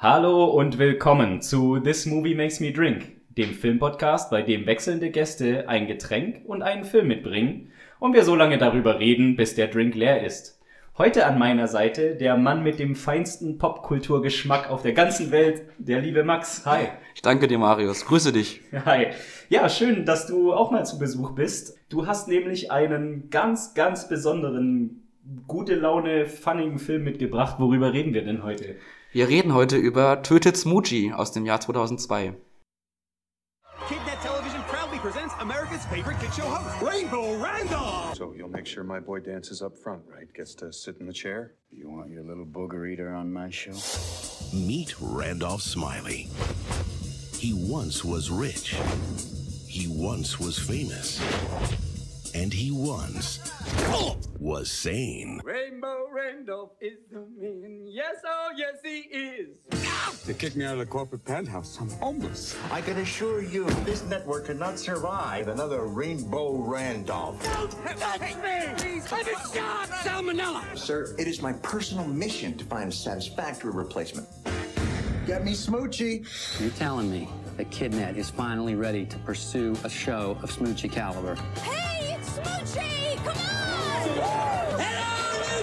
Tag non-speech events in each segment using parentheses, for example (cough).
Hallo und willkommen zu This Movie Makes Me Drink, dem Filmpodcast, bei dem wechselnde Gäste ein Getränk und einen Film mitbringen und wir so lange darüber reden, bis der Drink leer ist. Heute an meiner Seite der Mann mit dem feinsten Popkulturgeschmack auf der ganzen Welt, der liebe Max. Hi. Ich danke dir, Marius. Grüße dich. Hi. Ja, schön, dass du auch mal zu Besuch bist. Du hast nämlich einen ganz, ganz besonderen, gute Laune, funnigen Film mitgebracht. Worüber reden wir denn heute? Wir reden heute über Tötet Smoochie aus dem Jahr 2002. KidNet Television proudly presents America's favorite kid show host, Rainbow Randolph. So you'll make sure my boy dances up front, right? Gets to sit in the chair? You want your little booger eater on my show? Meet Randolph Smiley. He once was rich. He once was famous. And he once was sane. Rainbow Randolph is the man. Yes, oh yes, he is. They kicked me out of the corporate penthouse. I'm homeless. I can assure you, this network cannot survive another Rainbow Randolph. Don't Touch me! Please, I'm a shot! Salmonella! Sir, it is my personal mission to find a satisfactory replacement. Get me Smoochie. You're telling me that KidNet is finally ready to pursue a show of Smoochie caliber. Hey, it's Smoochie! Come on! Hello, New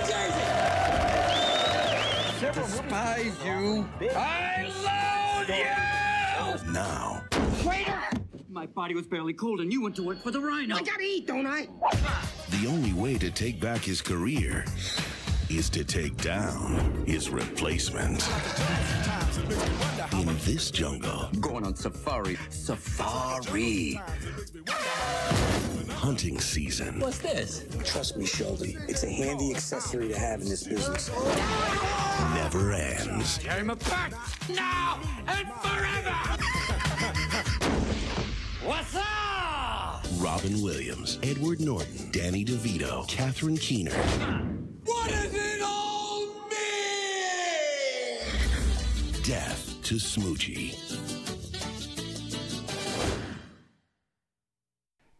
Jersey! Despise you. I loathe you! Now, Waiter! My body was barely cold and you went to work for the Rhino. I gotta eat, don't I? the only way to take back his career is to take down his replacement. In this jungle, Going on safari. Safari. hunting season What's this? Trust me, Shelby. It's a handy accessory to have in this business. never ends. Tear him apart now and forever! What's up? Robin Williams, Edward Norton, Danny DeVito, Catherine Keener, What does it all mean? Death to Smoochie.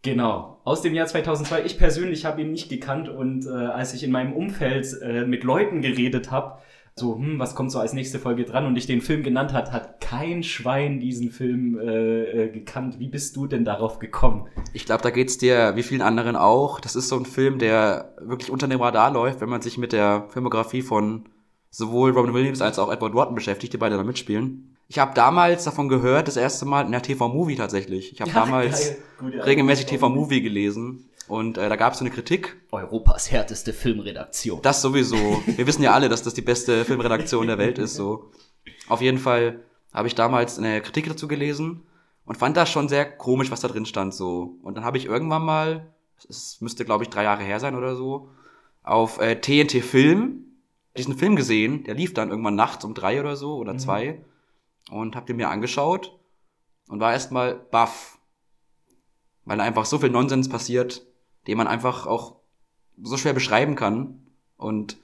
Genau, aus dem Jahr 2002. Ich persönlich habe ihn nicht gekannt und äh, als ich in meinem Umfeld äh, mit Leuten geredet habe, so, hm, was kommt so als nächste Folge dran und ich den Film genannt hat, hat kein Schwein diesen Film äh, äh, gekannt. Wie bist du denn darauf gekommen? Ich glaube, da geht's dir wie vielen anderen auch. Das ist so ein Film, der wirklich unter dem Radar läuft, wenn man sich mit der Filmografie von sowohl Robin Williams als auch Edward Norton beschäftigt, die beide da mitspielen. Ich habe damals davon gehört, das erste Mal in der TV-Movie tatsächlich. Ich habe Ja, (laughs) damals geil. Gute regelmäßig. TV-Movie gelesen und äh, da gab es so eine Kritik. Europas härteste Filmredaktion. Das sowieso. Wir wissen ja alle, dass das die beste Filmredaktion der Welt ist. So. Auf jeden Fall habe ich damals eine Kritik dazu gelesen und fand das schon sehr komisch, was da drin stand. So. Und dann habe ich irgendwann mal, es müsste glaube ich drei Jahre her sein oder so, auf äh, TNT Film diesen Film gesehen. Der lief dann irgendwann nachts um drei oder so oder zwei und habe den mir angeschaut und war erstmal baff, weil einfach so viel Nonsens passiert, den man einfach auch so schwer beschreiben kann. Und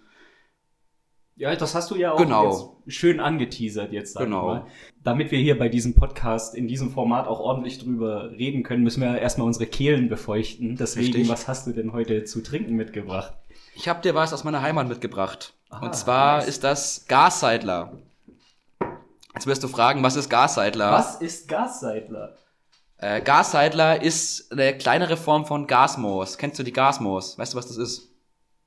Ja, das hast du ja auch Genau. schön angeteasert jetzt, sag Genau. ich mal. Damit wir hier bei diesem Podcast in diesem Format auch ordentlich drüber reden können, müssen wir erstmal unsere Kehlen befeuchten. Deswegen, Richtig. was hast du denn heute zu trinken mitgebracht? ich habe dir was aus meiner Heimat mitgebracht. Ah, und zwar nice. ist das Gasseidler. Jetzt wirst du fragen, was ist Gasseidler? Was ist Gasseidler? Äh, Gasseidler ist eine kleinere Form von Gasmoos. Kennst du die Gasmoos? Weißt du, was das ist?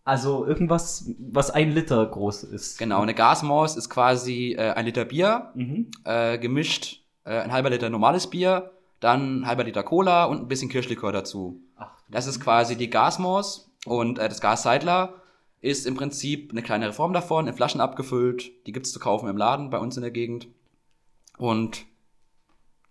Also irgendwas, was ein Liter groß ist. Genau, eine Gasmaus ist quasi äh, ein Liter Bier, Mhm. äh, gemischt äh, ein halber Liter normales Bier, dann ein halber Liter Cola und ein bisschen Kirschlikör dazu. Ach, Das ist quasi die Gasmaus und äh, das Gasseidler ist im Prinzip eine kleinere Form davon, in Flaschen abgefüllt. Die gibt's zu kaufen im Laden bei uns in der Gegend. Und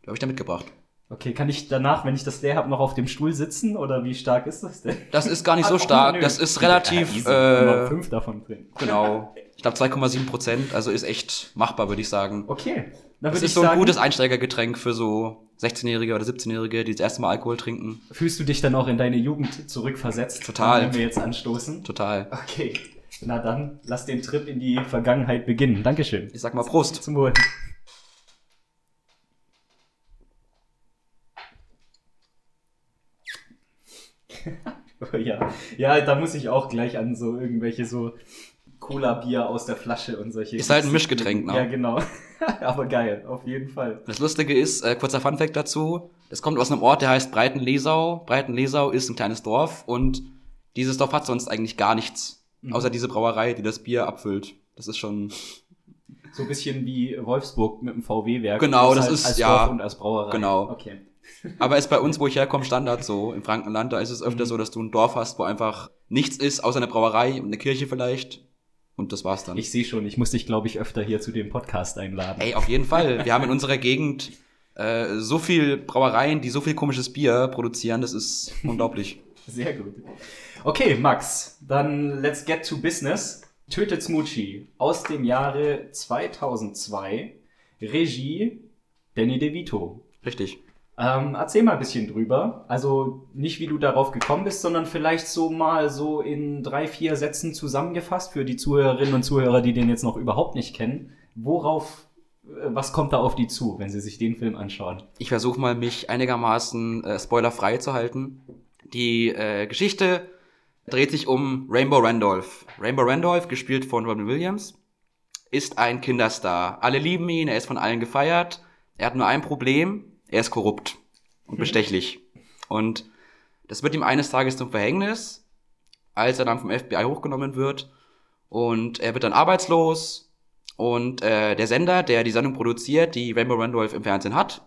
die habe ich da mitgebracht. Okay, kann ich danach, wenn ich das leer habe, noch auf dem Stuhl sitzen oder wie stark ist das denn? Das ist gar nicht so stark, das ist Ja, relativ, man äh, fünf davon trinken. genau, ich glaube 2,7 Prozent, also ist echt machbar, würde ich sagen. Okay, Das ist so ein sagen, gutes Einsteigergetränk für so 16-Jährige oder 17-Jährige, die das erste Mal Alkohol trinken. fühlst du dich dann auch in deine Jugend zurückversetzt? Total. Wenn wir jetzt anstoßen. Total. Okay, na dann, lass den Trip in die Vergangenheit beginnen. Dankeschön. Ich sag mal Prost. Zum Wohl. (laughs) ja. ja, da muss ich auch gleich an so irgendwelche so Cola-Bier aus der Flasche und solche. Ist halt ein Mischgetränk, ne? Ja, genau. (laughs) Aber geil, auf jeden Fall. Das Lustige ist, äh, kurzer Funfact dazu, das kommt aus einem Ort, der heißt Breitenlesau. Breitenlesau ist ein kleines Dorf und dieses Dorf hat sonst eigentlich gar nichts, Mhm. außer diese Brauerei, die das Bier abfüllt. Das ist schon, So ein bisschen wie Wolfsburg mit dem VW-Werk. Genau, das halt ist- als ja, Dorf und als Brauerei. genau. Okay. Aber ist bei uns, wo ich herkomme, Standard so. Im Frankenland, da ist es Mhm. öfter so, dass du ein Dorf hast, wo einfach nichts ist, außer eine Brauerei und eine Kirche vielleicht. Und das war's dann. Ich sehe schon, ich muss dich, glaube ich, öfter hier zu dem Podcast einladen. Ey, auf jeden Fall. Wir haben in unserer Gegend äh, so viel Brauereien, die so viel komisches Bier produzieren, das ist unglaublich. Sehr gut. Okay, Max, dann let's get to business. Tötet Smoochie aus dem Jahre 2002. Regie Danny DeVito. Richtig. Ähm, erzähl mal ein bisschen drüber. Also nicht, wie du darauf gekommen bist, sondern vielleicht so mal so in drei, vier Sätzen zusammengefasst für die Zuhörerinnen und Zuhörer, die den jetzt noch überhaupt nicht kennen. Worauf, äh, was kommt da auf die zu, wenn sie sich den Film anschauen? Ich versuche mal, mich einigermaßen äh, spoilerfrei zu halten. Die äh, Geschichte dreht sich um Rainbow Randolph. Rainbow Randolph, gespielt von Robin Williams, ist ein Kinderstar. Alle lieben ihn, er ist von allen gefeiert. Er hat nur ein Problem, er ist korrupt und bestechlich. Und das wird ihm eines Tages zum Verhängnis, als er dann vom FBI hochgenommen wird. Und er wird dann arbeitslos. Und äh, der Sender, der die Sendung produziert, die Rainbow Randolph im Fernsehen hat,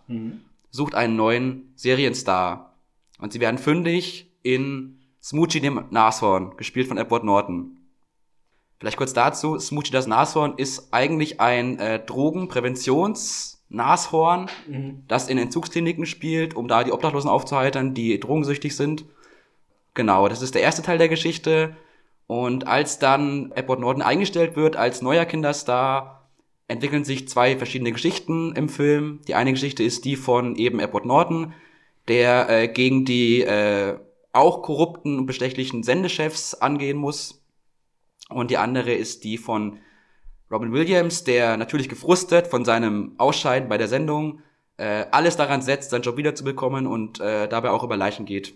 sucht einen neuen Serienstar. Und sie werden fündig in Smoochie dem Nashorn, gespielt von Edward Norton. Vielleicht kurz dazu, Smoochie das Nashorn ist eigentlich ein äh, Drogenpräventions-Nashorn, das in Entzugskliniken spielt, um da die Obdachlosen aufzuheitern, die drogensüchtig sind. Genau, das ist der erste Teil der Geschichte. Und als dann Edward Norton eingestellt wird als neuer Kinderstar, entwickeln sich zwei verschiedene Geschichten im Film. Die eine Geschichte ist die von eben Edward Norton, der äh, gegen die äh, auch korrupten und bestechlichen Sendechefs angehen muss. Und die andere ist die von Robin Williams, der natürlich gefrustet von seinem Ausscheiden bei der Sendung äh, alles daran setzt, seinen Job wiederzubekommen und äh, dabei auch über Leichen geht.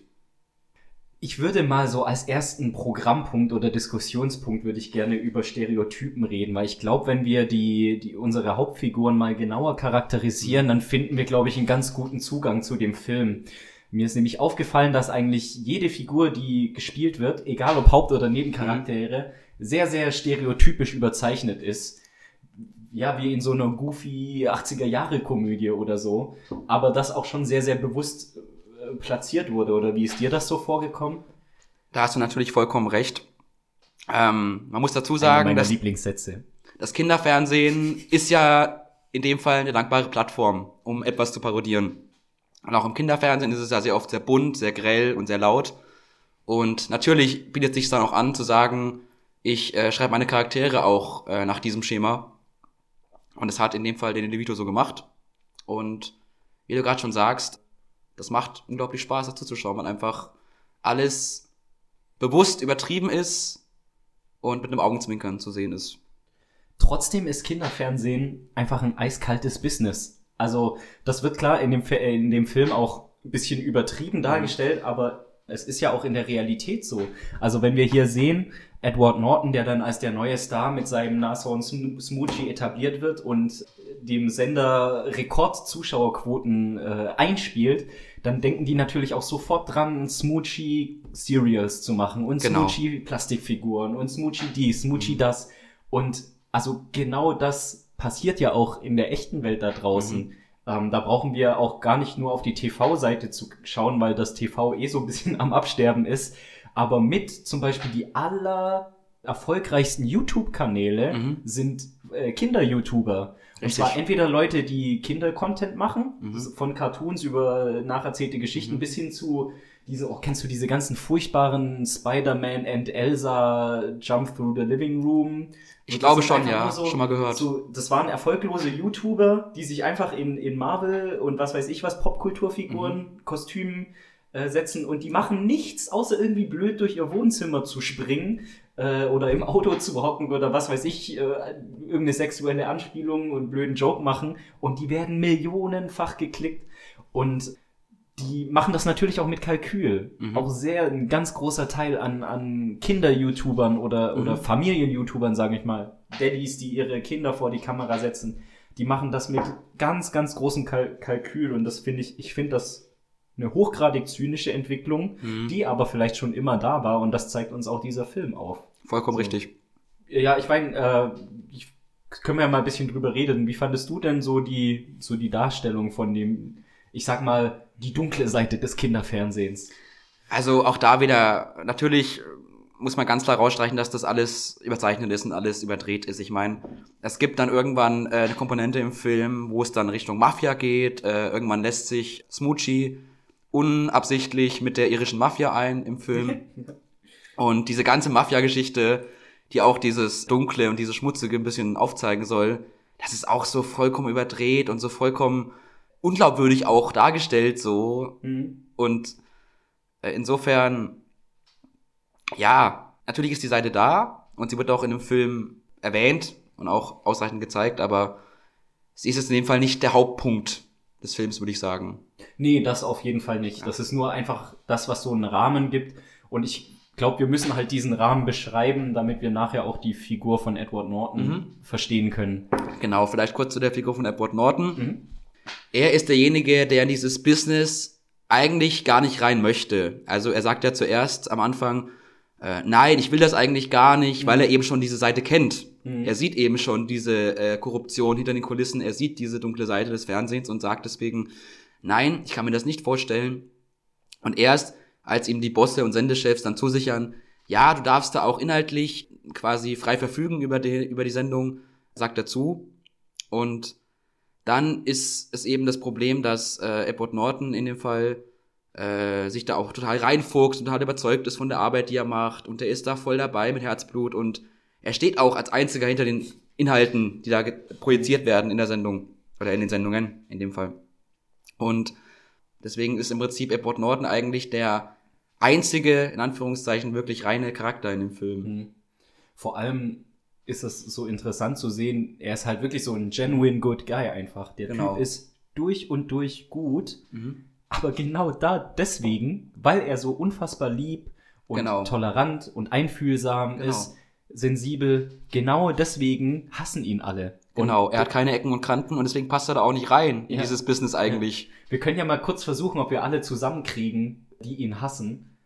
Ich würde mal so als ersten Programmpunkt oder Diskussionspunkt würde ich gerne über Stereotypen reden, weil ich glaube, wenn wir die, die unsere Hauptfiguren mal genauer charakterisieren, dann finden wir, glaube ich, einen ganz guten Zugang zu dem Film. Mir ist nämlich aufgefallen, dass eigentlich jede Figur, die gespielt wird, egal ob Haupt- oder Nebencharaktere, sehr, sehr stereotypisch überzeichnet ist. Ja, wie in so einer goofy 80er-Jahre-Komödie oder so. Aber das auch schon sehr, sehr bewusst äh, platziert wurde. Oder wie ist dir das so vorgekommen? Da hast du natürlich vollkommen recht. Ähm, man muss dazu sagen, dass Lieblingssätze. das Kinderfernsehen ist ja in dem Fall eine dankbare Plattform, um etwas zu parodieren. Und auch im Kinderfernsehen ist es ja sehr oft sehr bunt, sehr grell und sehr laut. Und natürlich bietet es sich dann auch an zu sagen, ich äh, schreibe meine Charaktere auch äh, nach diesem Schema. Und es hat in dem Fall den DeVito so gemacht. Und wie du gerade schon sagst, das macht unglaublich Spaß, dazu zu schauen, weil einfach alles bewusst übertrieben ist und mit einem Augenzwinkern zu sehen ist. Trotzdem ist Kinderfernsehen einfach ein eiskaltes Business. Also, das wird klar in dem, in dem Film auch ein bisschen übertrieben dargestellt, aber es ist ja auch in der Realität so. Also, wenn wir hier sehen, Edward Norton, der dann als der neue Star mit seinem Nashorn Sm- Smoochie etabliert wird und dem Sender Rekordzuschauerquoten äh, einspielt, dann denken die natürlich auch sofort dran, Smoochie Serials zu machen und Genau. Smoochie Plastikfiguren und Smoochie dies, Smoochie das. Und also genau das passiert ja auch in der echten Welt da draußen. Ähm, da brauchen wir auch gar nicht nur auf die TV-Seite zu schauen, weil das TV eh so ein bisschen am Absterben ist. Aber mit zum Beispiel die aller erfolgreichsten YouTube-Kanäle Mhm. sind äh, Kinder-YouTuber. Und zwar entweder Leute, die Kinder-Content machen, Mhm. von Cartoons über nacherzählte Geschichten bis hin zu diese, oh, kennst du diese ganzen furchtbaren Spider-Man and Elsa Jump Through the Living Room? Ich glaube schon, ja. so- Schon mal gehört. So, das waren erfolglose YouTuber, die sich einfach in, in Marvel und was weiß ich was, Popkulturfiguren, Mhm. Kostümen äh, setzen und die machen nichts, außer irgendwie blöd durch ihr Wohnzimmer zu springen äh, oder im Auto zu hocken oder was weiß ich, äh, irgendeine sexuelle Anspielung und blöden Joke machen und die werden millionenfach geklickt und die machen das natürlich auch mit Kalkül. Mhm. Auch sehr ein ganz großer Teil an, an Kinder-YouTubern oder, oder Mhm. Familien-YouTubern, sage ich mal. Daddys, die ihre Kinder vor die Kamera setzen, die machen das mit ganz, ganz großem Kal Kalkül und das finde ich, ich finde das eine hochgradig zynische Entwicklung, Mhm. die aber vielleicht schon immer da war und das zeigt uns auch dieser Film auf. Vollkommen So. richtig. Ja, ich meine, äh, ich, können wir ja mal ein bisschen drüber reden. Wie fandest du denn so die, so die Darstellung von dem, ich sag mal, die dunkle Seite des Kinderfernsehens? Also auch da wieder, natürlich muss man ganz klar rausstreichen, dass das alles überzeichnet ist und alles überdreht ist. Ich meine, es gibt dann irgendwann äh, eine Komponente im Film, wo es dann Richtung Mafia geht. Äh, irgendwann lässt sich Smoochie unabsichtlich mit der irischen Mafia ein im Film. (laughs) Und diese ganze Mafia-Geschichte, die auch dieses Dunkle und dieses Schmutzige ein bisschen aufzeigen soll, das ist auch so vollkommen überdreht und so vollkommen unglaubwürdig auch dargestellt so. Und äh, insofern, ja, natürlich ist die Seite da und sie wird auch in dem Film erwähnt und auch ausreichend gezeigt, aber sie ist jetzt in dem Fall nicht der Hauptpunkt des Films, würde ich sagen. Nee, das auf jeden Fall nicht. Das ist nur einfach das, was so einen Rahmen gibt. Und ich glaube, wir müssen halt diesen Rahmen beschreiben, damit wir nachher auch die Figur von Edward Norton Mhm. verstehen können. Genau, vielleicht kurz zu der Figur von Edward Norton. Mhm. Er ist derjenige, der in dieses Business eigentlich gar nicht rein möchte. Also er sagt ja zuerst am Anfang, äh, nein, ich will das eigentlich gar nicht, weil er eben schon diese Seite kennt. Mhm. Er sieht eben schon diese äh, Korruption hinter den Kulissen, er sieht diese dunkle Seite des Fernsehens und sagt deswegen, nein, ich kann mir das nicht vorstellen. Und erst, als ihm die Bosse und Sendechefs dann zusichern, ja, du darfst da auch inhaltlich quasi frei verfügen über die, über die Sendung, sagt er zu. Und dann ist es eben das Problem, dass äh, Edward Norton in dem Fall äh, sich da auch total reinfuchst und total überzeugt ist von der Arbeit, die er macht. Und er ist da voll dabei mit Herzblut und er steht auch als einziger hinter den Inhalten, die da projiziert werden in der Sendung oder in den Sendungen in dem Fall. Und deswegen ist im Prinzip Edward Norton eigentlich der einzige, in Anführungszeichen, wirklich reine Charakter in dem Film. Mhm. Vor allem ist es so interessant zu sehen, er ist halt wirklich so ein genuine good guy einfach. Der Genau. Typ ist durch und durch gut, Mhm. Aber genau da deswegen, weil er so unfassbar lieb und Genau. tolerant und einfühlsam Genau. ist, sensibel, genau deswegen hassen ihn alle. Und Genau, er hat keine Ecken und Kanten und deswegen passt er da auch nicht rein in Ja. dieses Business eigentlich. Wir können ja mal kurz versuchen, ob wir alle zusammenkriegen, die ihn hassen.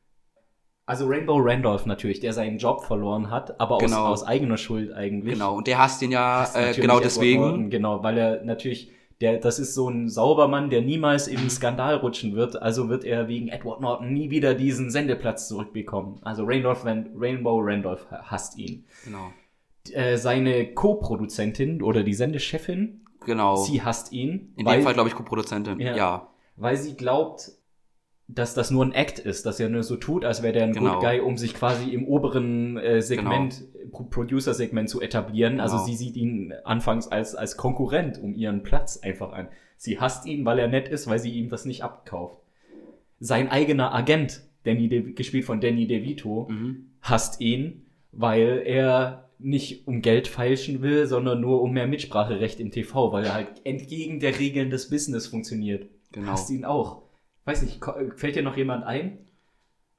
Also Rainbow Randolph natürlich, der seinen Job verloren hat, aber Genau. aus, aus eigener Schuld eigentlich. Genau, und der hasst ihn ja Hasst äh, genau deswegen. Genau, weil er natürlich, der, das ist so ein Saubermann, der niemals im Skandal rutschen wird. Also wird er wegen Edward Norton nie wieder diesen Sendeplatz zurückbekommen. Also Randolph, Rainbow Randolph hasst ihn. Genau. Äh, seine Co-Produzentin oder die Sendechefin, Genau. sie hasst ihn. In weil- dem Fall, glaube ich, Co-Produzentin. Ja. Ja. weil sie glaubt, dass das nur ein Act ist, dass er nur so tut, als wäre der ein Genau. Good Guy, um sich quasi im oberen äh, Segment, Pro- Producer-Segment zu etablieren. Also Genau. sie sieht ihn anfangs als, als Konkurrent um ihren Platz einfach an. Sie hasst ihn, weil er nett ist, weil sie ihm das nicht abkauft. Sein eigener Agent, Danny De gespielt von Danny DeVito, Mhm. hasst ihn, weil er nicht um Geld feilschen will, sondern nur um mehr Mitspracherecht im TV, weil er halt entgegen der Regeln des Business funktioniert. Genau. Hasst ihn auch. Weiß nicht, ko- fällt dir noch jemand ein?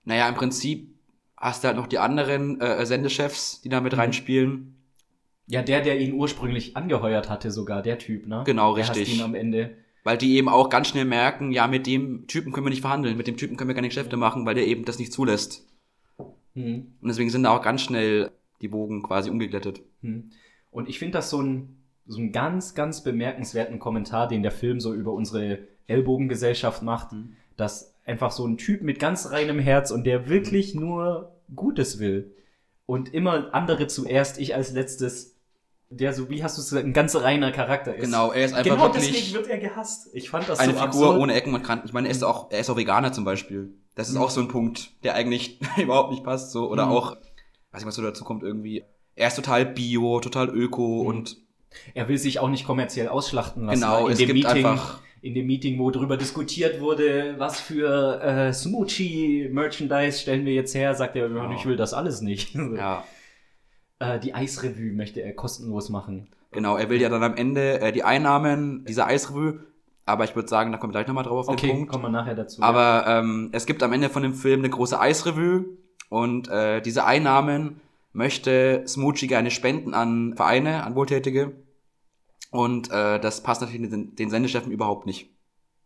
Naja, im Prinzip hast du halt noch die anderen äh, Sendechefs, die da Mhm. mit reinspielen. Ja, der, der ihn ursprünglich angeheuert hatte, sogar der Typ, ne? Genau, der richtig. Hasst ihn am Ende. Weil die eben auch ganz schnell merken, ja, mit dem Typen können wir nicht verhandeln, mit dem Typen können wir keine Geschäfte machen, weil der eben das nicht zulässt. Hm. Und deswegen sind da auch ganz schnell die Bogen quasi umgeglättet. Hm. Und ich finde das so ein, so einen ganz, ganz bemerkenswerten Kommentar, den der Film so über unsere Ellbogengesellschaft macht, Mhm. dass einfach so ein Typ mit ganz reinem Herz und der wirklich nur Gutes will und immer andere zuerst, ich als letztes, der so, wie hast du es gesagt, ein ganz reiner Charakter ist. Genau, er ist einfach genau wirklich deswegen wird er gehasst. Ich fand das eine so Figur absurd. ohne Ecken und Kanten. Ich meine, er ist auch, er ist auch Veganer zum Beispiel. Das ist Mhm. auch so ein Punkt, der eigentlich (laughs) überhaupt nicht passt. So oder Mhm. auch, weiß nicht, was so dazu kommt irgendwie. Er ist total bio, total öko Mhm. und Er will sich auch nicht kommerziell ausschlachten lassen. Genau, in es dem gibt Meeting, einfach- in dem Meeting, wo darüber diskutiert wurde, was für äh, Smoochie-Merchandise stellen wir jetzt her, sagt er, Genau. ich will das alles nicht. (laughs) ja, äh, die Eisrevue möchte er kostenlos machen. genau. Er will ja dann am Ende äh, die Einnahmen dieser Eisrevue. Aber ich würde sagen, da kommen wir gleich nochmal drauf auf den Okay, Punkt. kommen wir nachher dazu. Aber ähm, es gibt am Ende von dem Film eine große Eisrevue und äh, diese Einnahmen möchte Smoochie gerne spenden an Vereine, an Wohltätige. Und äh, das passt natürlich den, den Sendechefen überhaupt nicht.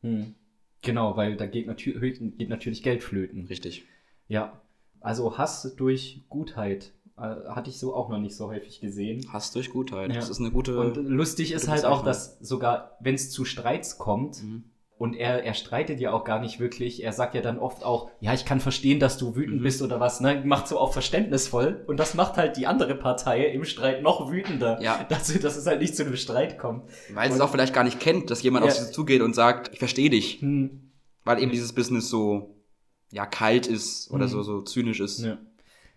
Hm. Genau, weil da geht, natür geht natürlich Geld flöten. Richtig. Ja. Also Hass durch Gutheit äh, hatte ich so auch noch nicht so häufig gesehen. Hass durch Gutheit. Ja. Das ist eine gute. Und lustig ist halt auch, dass sogar, wenn es zu Streits kommt, Mhm. Und er, er streitet ja auch gar nicht wirklich, er sagt ja dann oft auch, ja, ich kann verstehen, dass du wütend Mhm. bist oder was, ne? Macht so auch verständnisvoll. Und das macht halt die andere Partei im Streit noch wütender. Ja. (laughs) Dass, dass es halt nicht zu einem Streit kommt. Weil sie es auch vielleicht gar nicht kennt, dass jemand Ja. auf sie zugeht und sagt, ich verstehe dich. Hm. Weil eben dieses Business so ja kalt ist oder Mhm. so, so zynisch ist. Ja.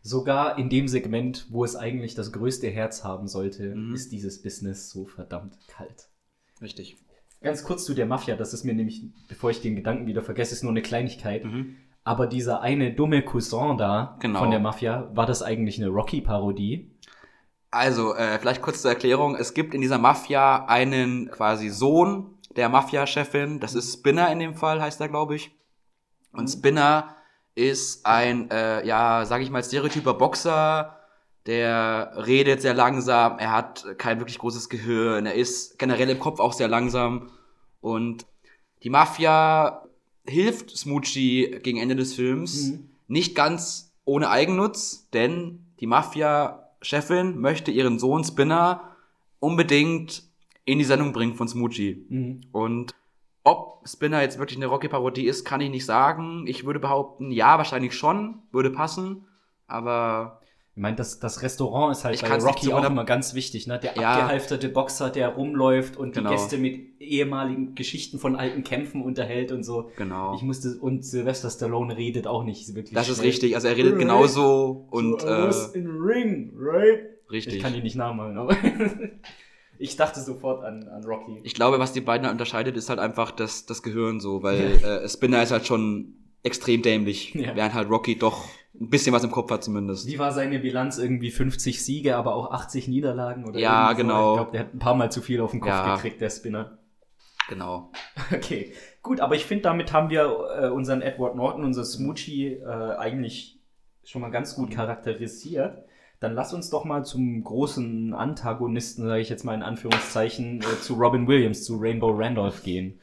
Sogar in dem Segment, wo es eigentlich das größte Herz haben sollte, Mhm. ist dieses Business so verdammt kalt. Richtig. Ganz kurz zu der Mafia, das ist mir nämlich, bevor ich den Gedanken wieder vergesse, ist nur eine Kleinigkeit. Mhm. Aber dieser eine dumme Cousin da Genau. von der Mafia, war das eigentlich eine Rocky-Parodie? Also, äh, vielleicht kurz zur Erklärung. Es gibt in dieser Mafia einen quasi Sohn der Mafia-Chefin. Das ist Spinner in dem Fall, heißt er, glaube ich. Und Spinner ist ein, äh, ja, sag ich mal, stereotyper Boxer, der redet sehr langsam, er hat kein wirklich großes Gehirn, er ist generell im Kopf auch sehr langsam. Und die Mafia hilft Smoochie gegen Ende des Films. Mhm. Nicht ganz ohne Eigennutz, denn die Mafia-Chefin möchte ihren Sohn Spinner unbedingt in die Sendung bringen von Smoochie. Mhm. Und ob Spinner jetzt wirklich eine Rocky-Parodie ist, kann ich nicht sagen. Ich würde behaupten, ja, wahrscheinlich schon, würde passen. Aber Ich meine, das, das Restaurant ist halt Ich bei Rocky auch immer ganz wichtig, ne? Der Ja. abgehalfterte Boxer, der rumläuft und Genau. die Gäste mit ehemaligen Geschichten von alten Kämpfen unterhält und so. genau. Ich musste, und Sylvester Stallone redet auch nicht wirklich. Das ist schnell. richtig. Also er redet Right. genauso und so, I was äh, in ring, right? richtig. Ich kann ihn nicht nachmachen, aber (laughs) ich dachte sofort an, an Rocky. Ich glaube, was die beiden unterscheidet, ist halt einfach das, das Gehirn so, weil äh, Spinner ist halt schon extrem dämlich, Ja. während halt Rocky doch ein bisschen was im Kopf hat zumindest. Wie war seine Bilanz? Irgendwie 50 Siege, aber auch 80 Niederlagen? Oder Ja, irgendwie so? genau. Ich glaube, der hat ein paar Mal zu viel auf den Kopf Ja. gekriegt, der Spinner. Genau. (laughs) Okay, gut, aber ich finde, damit haben wir äh, unseren Edward Norton, unser Smoochie, äh, eigentlich schon mal ganz gut charakterisiert. Dann lass uns doch mal zum großen Antagonisten, sage ich jetzt mal in Anführungszeichen, äh, zu Robin Williams, zu Rainbow Randolph gehen.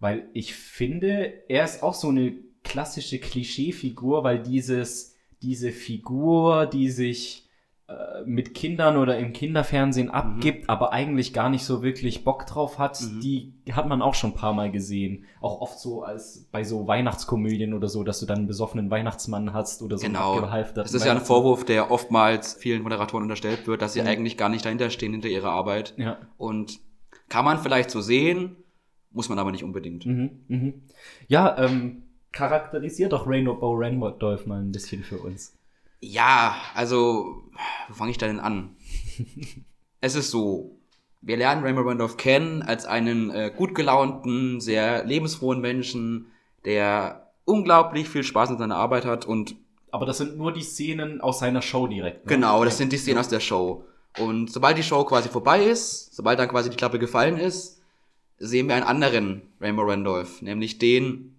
Weil ich finde, er ist auch so eine klassische Klischeefigur, weil dieses, diese Figur, die sich äh, mit Kindern oder im Kinderfernsehen abgibt, aber eigentlich gar nicht so wirklich Bock drauf hat, Mhm. die hat man auch schon ein paar Mal gesehen. Auch oft so als bei so Weihnachtskomödien oder so, dass du dann einen besoffenen Weihnachtsmann hast oder so Genau. Das ist ja ein. Vorwurf, der oftmals vielen Moderatoren unterstellt wird, dass sie Mhm. eigentlich gar nicht dahinter stehen, hinter ihrer Arbeit. Ja. Und kann man vielleicht so sehen, muss man aber nicht unbedingt. Mhm, mhm. Ja, ähm, charakterisiert doch Rainbow Randolph mal ein bisschen für uns. Ja, also, wo fange ich da denn an? (laughs) es ist so, wir lernen Raymond Randolph kennen als einen äh, gut gelaunten, sehr lebensfrohen Menschen, der unglaublich viel Spaß in seiner Arbeit hat und Aber das sind nur die Szenen aus seiner Show direkt. ne? Genau, das sind die Szenen aus der Show. Und sobald die Show quasi vorbei ist, sobald dann quasi die Klappe gefallen ist, sehen wir einen anderen Rainbow Randolph, nämlich den,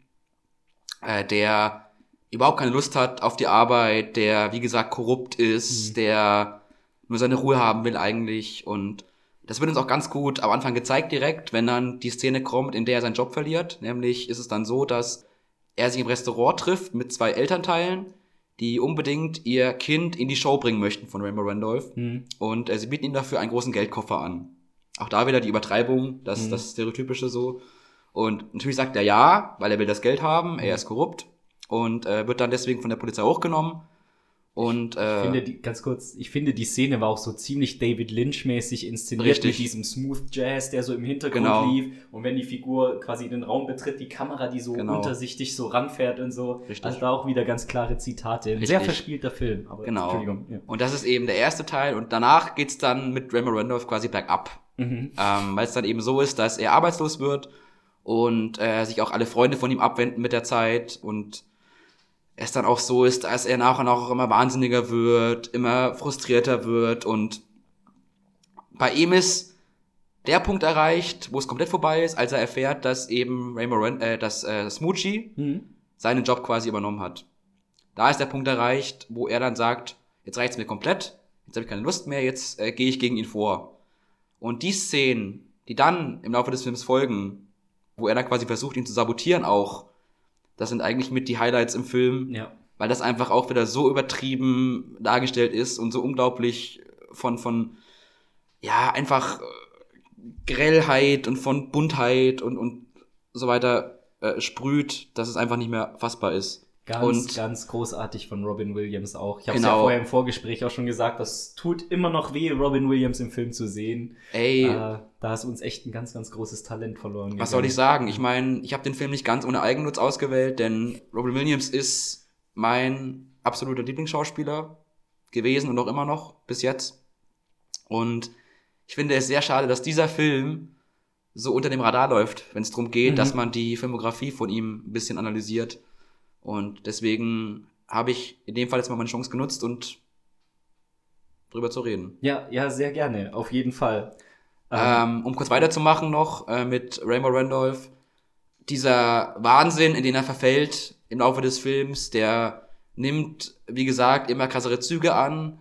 äh, der überhaupt keine Lust hat auf die Arbeit, der, wie gesagt, korrupt ist, der nur seine Ruhe haben will eigentlich. Und das wird uns auch ganz gut am Anfang gezeigt direkt, wenn dann die Szene kommt, in der er seinen Job verliert. Nämlich ist es dann so, dass er sich im Restaurant trifft mit zwei Elternteilen, die unbedingt ihr Kind in die Show bringen möchten von Rainbow Randolph. Mhm. Und äh, sie bieten ihm dafür einen großen Geldkoffer an. Auch da wieder die Übertreibung, das, Mhm. das Stereotypische so. Und natürlich sagt er ja, weil er will das Geld haben, er ist korrupt und äh, wird dann deswegen von der Polizei hochgenommen. Und Ich äh, finde die, ganz kurz, ich finde die Szene war auch so ziemlich David Lynch-mäßig inszeniert Richtig. mit diesem Smooth Jazz, der so im Hintergrund Genau. lief. Und wenn die Figur quasi den Raum betritt, die Kamera, die so Genau. untersichtig so ranfährt und so. Richtig. Also da auch wieder ganz klare Zitate. Ein Richtig. sehr verspielter Film. Aber genau. Entschuldigung. Ja. Und das ist eben der erste Teil. Und danach geht's dann mit Rainbow Randolph quasi bergab. Mhm. ähm, weil es dann eben so ist, dass er arbeitslos wird und äh, sich auch alle Freunde von ihm abwenden mit der Zeit und es dann auch so ist, dass er nach und nach auch immer wahnsinniger wird, immer frustrierter wird und bei ihm ist der Punkt erreicht, wo es komplett vorbei ist, als er erfährt, dass eben Rainbow Ren äh, dass äh, Smoochie Mhm. seinen Job quasi übernommen hat. Da ist der Punkt erreicht, wo er dann sagt, jetzt reicht's mir komplett, jetzt habe ich keine Lust mehr, jetzt äh, gehe ich gegen ihn vor. Und die Szenen, die dann im Laufe des Films folgen, wo er dann quasi versucht, ihn zu sabotieren auch, das sind eigentlich mit die Highlights im Film, Ja. weil das einfach auch wieder so übertrieben dargestellt ist und so unglaublich von, von, ja, einfach äh, Grellheit und von Buntheit und, und so weiter äh, sprüht, dass es einfach nicht mehr fassbar ist. Ganz, und ganz großartig von Robin Williams auch. Ich habe es ja Genau. vorher im Vorgespräch auch schon gesagt, das tut immer noch weh, Robin Williams im Film zu sehen. ey, Äh, da ist uns echt ein ganz, ganz großes Talent verloren. Was soll ich sagen? Ich meine, ich habe den Film nicht ganz ohne Eigennutz ausgewählt, denn Robin Williams ist mein absoluter Lieblingsschauspieler gewesen und auch immer noch bis jetzt. Und ich finde es sehr schade, dass dieser Film so unter dem Radar läuft, wenn es darum geht, Mhm. dass man die Filmografie von ihm ein bisschen analysiert. Und deswegen habe ich in dem Fall jetzt mal meine Chance genutzt und drüber zu reden. Ja, ja, sehr gerne, auf jeden Fall. Ähm, um kurz weiterzumachen noch äh, mit Rainbow Randolph. Dieser Wahnsinn, in den er verfällt im Laufe des Films, der nimmt, wie gesagt, immer krassere Züge an,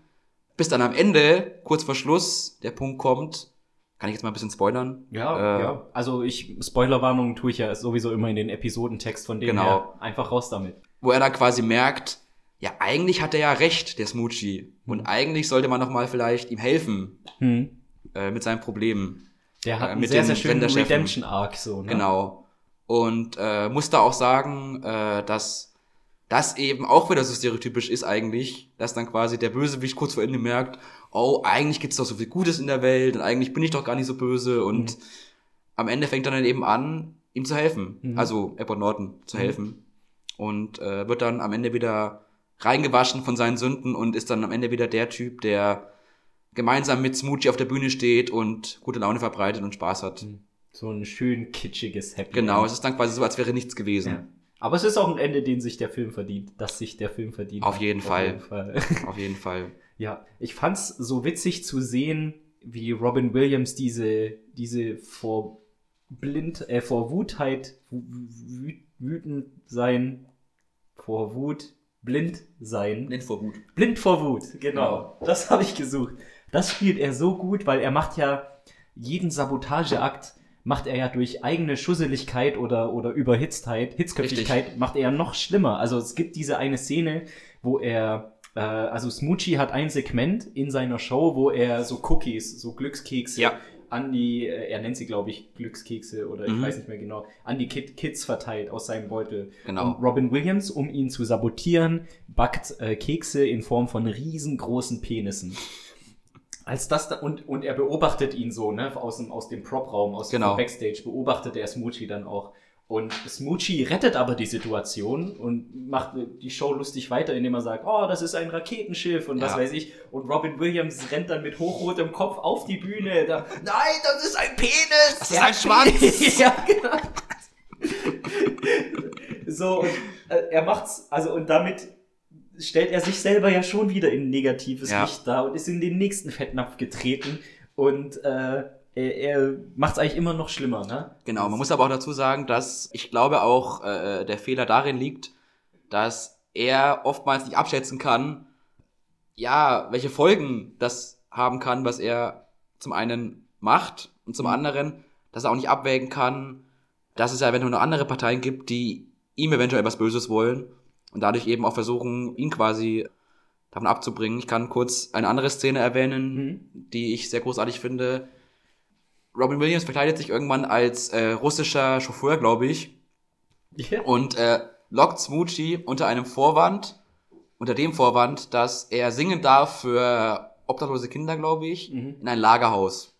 bis dann am Ende, kurz vor Schluss, der Punkt kommt, kann ich jetzt mal ein bisschen spoilern? Ja, Äh, ja. Also ich, Spoilerwarnungen tue ich ja sowieso immer in den Episodentext von dem Genau. her. Einfach raus damit. Wo er dann quasi merkt, ja, eigentlich hat er ja recht, der Smoochie. Und eigentlich sollte man noch mal vielleicht ihm helfen Hm. äh, mit seinen Problemen. Der hat Äh, einen mit sehr, den sehr schönen. Redemption-Arc so, ne? Genau. Und äh, muss da auch sagen, äh, dass das eben auch wieder so stereotypisch ist eigentlich, dass dann quasi der Bösewicht kurz vor Ende merkt, oh, eigentlich gibt's doch so viel Gutes in der Welt und eigentlich bin ich doch gar nicht so böse und Mhm. am Ende fängt er dann eben an, ihm zu helfen. Mhm. Also Edward Norton zu Mhm. helfen. Und äh, wird dann am Ende wieder reingewaschen von seinen Sünden und ist dann am Ende wieder der Typ, der gemeinsam mit Smoochie auf der Bühne steht und gute Laune verbreitet und Spaß hat. So ein schön kitschiges Happy Genau, es ist dann quasi so, als wäre nichts gewesen. Ja. Aber es ist auch ein Ende, den sich der Film verdient, dass sich der Film verdient. Auf jeden Fall. jeden Fall. (laughs) Auf jeden Fall. Ja, ich fand's so witzig zu sehen, wie Robin Williams diese, diese vor blind, äh, vor Wutheit, wü wü- wütend sein, vor Wut, blind sein. Blind vor Wut. Blind vor Wut, genau. Das habe ich gesucht. Das spielt er so gut, weil er macht ja jeden Sabotageakt macht er ja durch eigene Schusseligkeit oder, oder Überhitztheit, Hitzköpfigkeit, macht er ja noch schlimmer. Also es gibt diese eine Szene, wo er, äh, also Smoochie hat ein Segment in seiner Show, wo er so Cookies, so Glückskekse Ja. an die, äh, er nennt sie glaube ich Glückskekse oder ich Mhm. weiß nicht mehr genau, an die Kid Kids verteilt aus seinem Beutel. Genau. Und Robin Williams, um ihn zu sabotieren, backt äh, Kekse in Form von riesengroßen Penissen. Als das da, und, und er beobachtet ihn so, ne, aus dem, aus dem Prop-Raum, aus Genau. dem Backstage, beobachtet er Smoochie dann auch. Und Smoochie rettet aber die Situation und macht die Show lustig weiter, indem er sagt, oh, das ist ein Raketenschiff und was Ja. weiß ich. Und Robin Williams rennt dann mit hochrotem Kopf auf die Bühne. Da, Nein, das ist ein Penis! Das ist ein Schwanz!" (laughs) ja, genau. so, und, äh, er macht's, also und damit stellt er sich selber ja schon wieder in negatives Ja. Licht dar und ist in den nächsten Fettnapf getreten und äh, er, er macht's eigentlich immer noch schlimmer, ne? Genau, man muss aber auch dazu sagen, dass ich glaube auch äh, der Fehler darin liegt, dass er oftmals nicht abschätzen kann, ja, welche Folgen das haben kann, was er zum einen macht und zum Mhm. anderen, dass er auch nicht abwägen kann, dass es ja eventuell noch andere Parteien gibt, die ihm eventuell was Böses wollen und dadurch eben auch versuchen, ihn quasi davon abzubringen. Ich kann kurz eine andere Szene erwähnen, Mhm. die ich sehr großartig finde. Robin Williams verkleidet sich irgendwann als äh, russischer Chauffeur, glaube ich, Ja. und äh, lockt Smoochie unter einem Vorwand, unter dem Vorwand, dass er singen darf für obdachlose Kinder, glaube ich, Mhm. in ein Lagerhaus.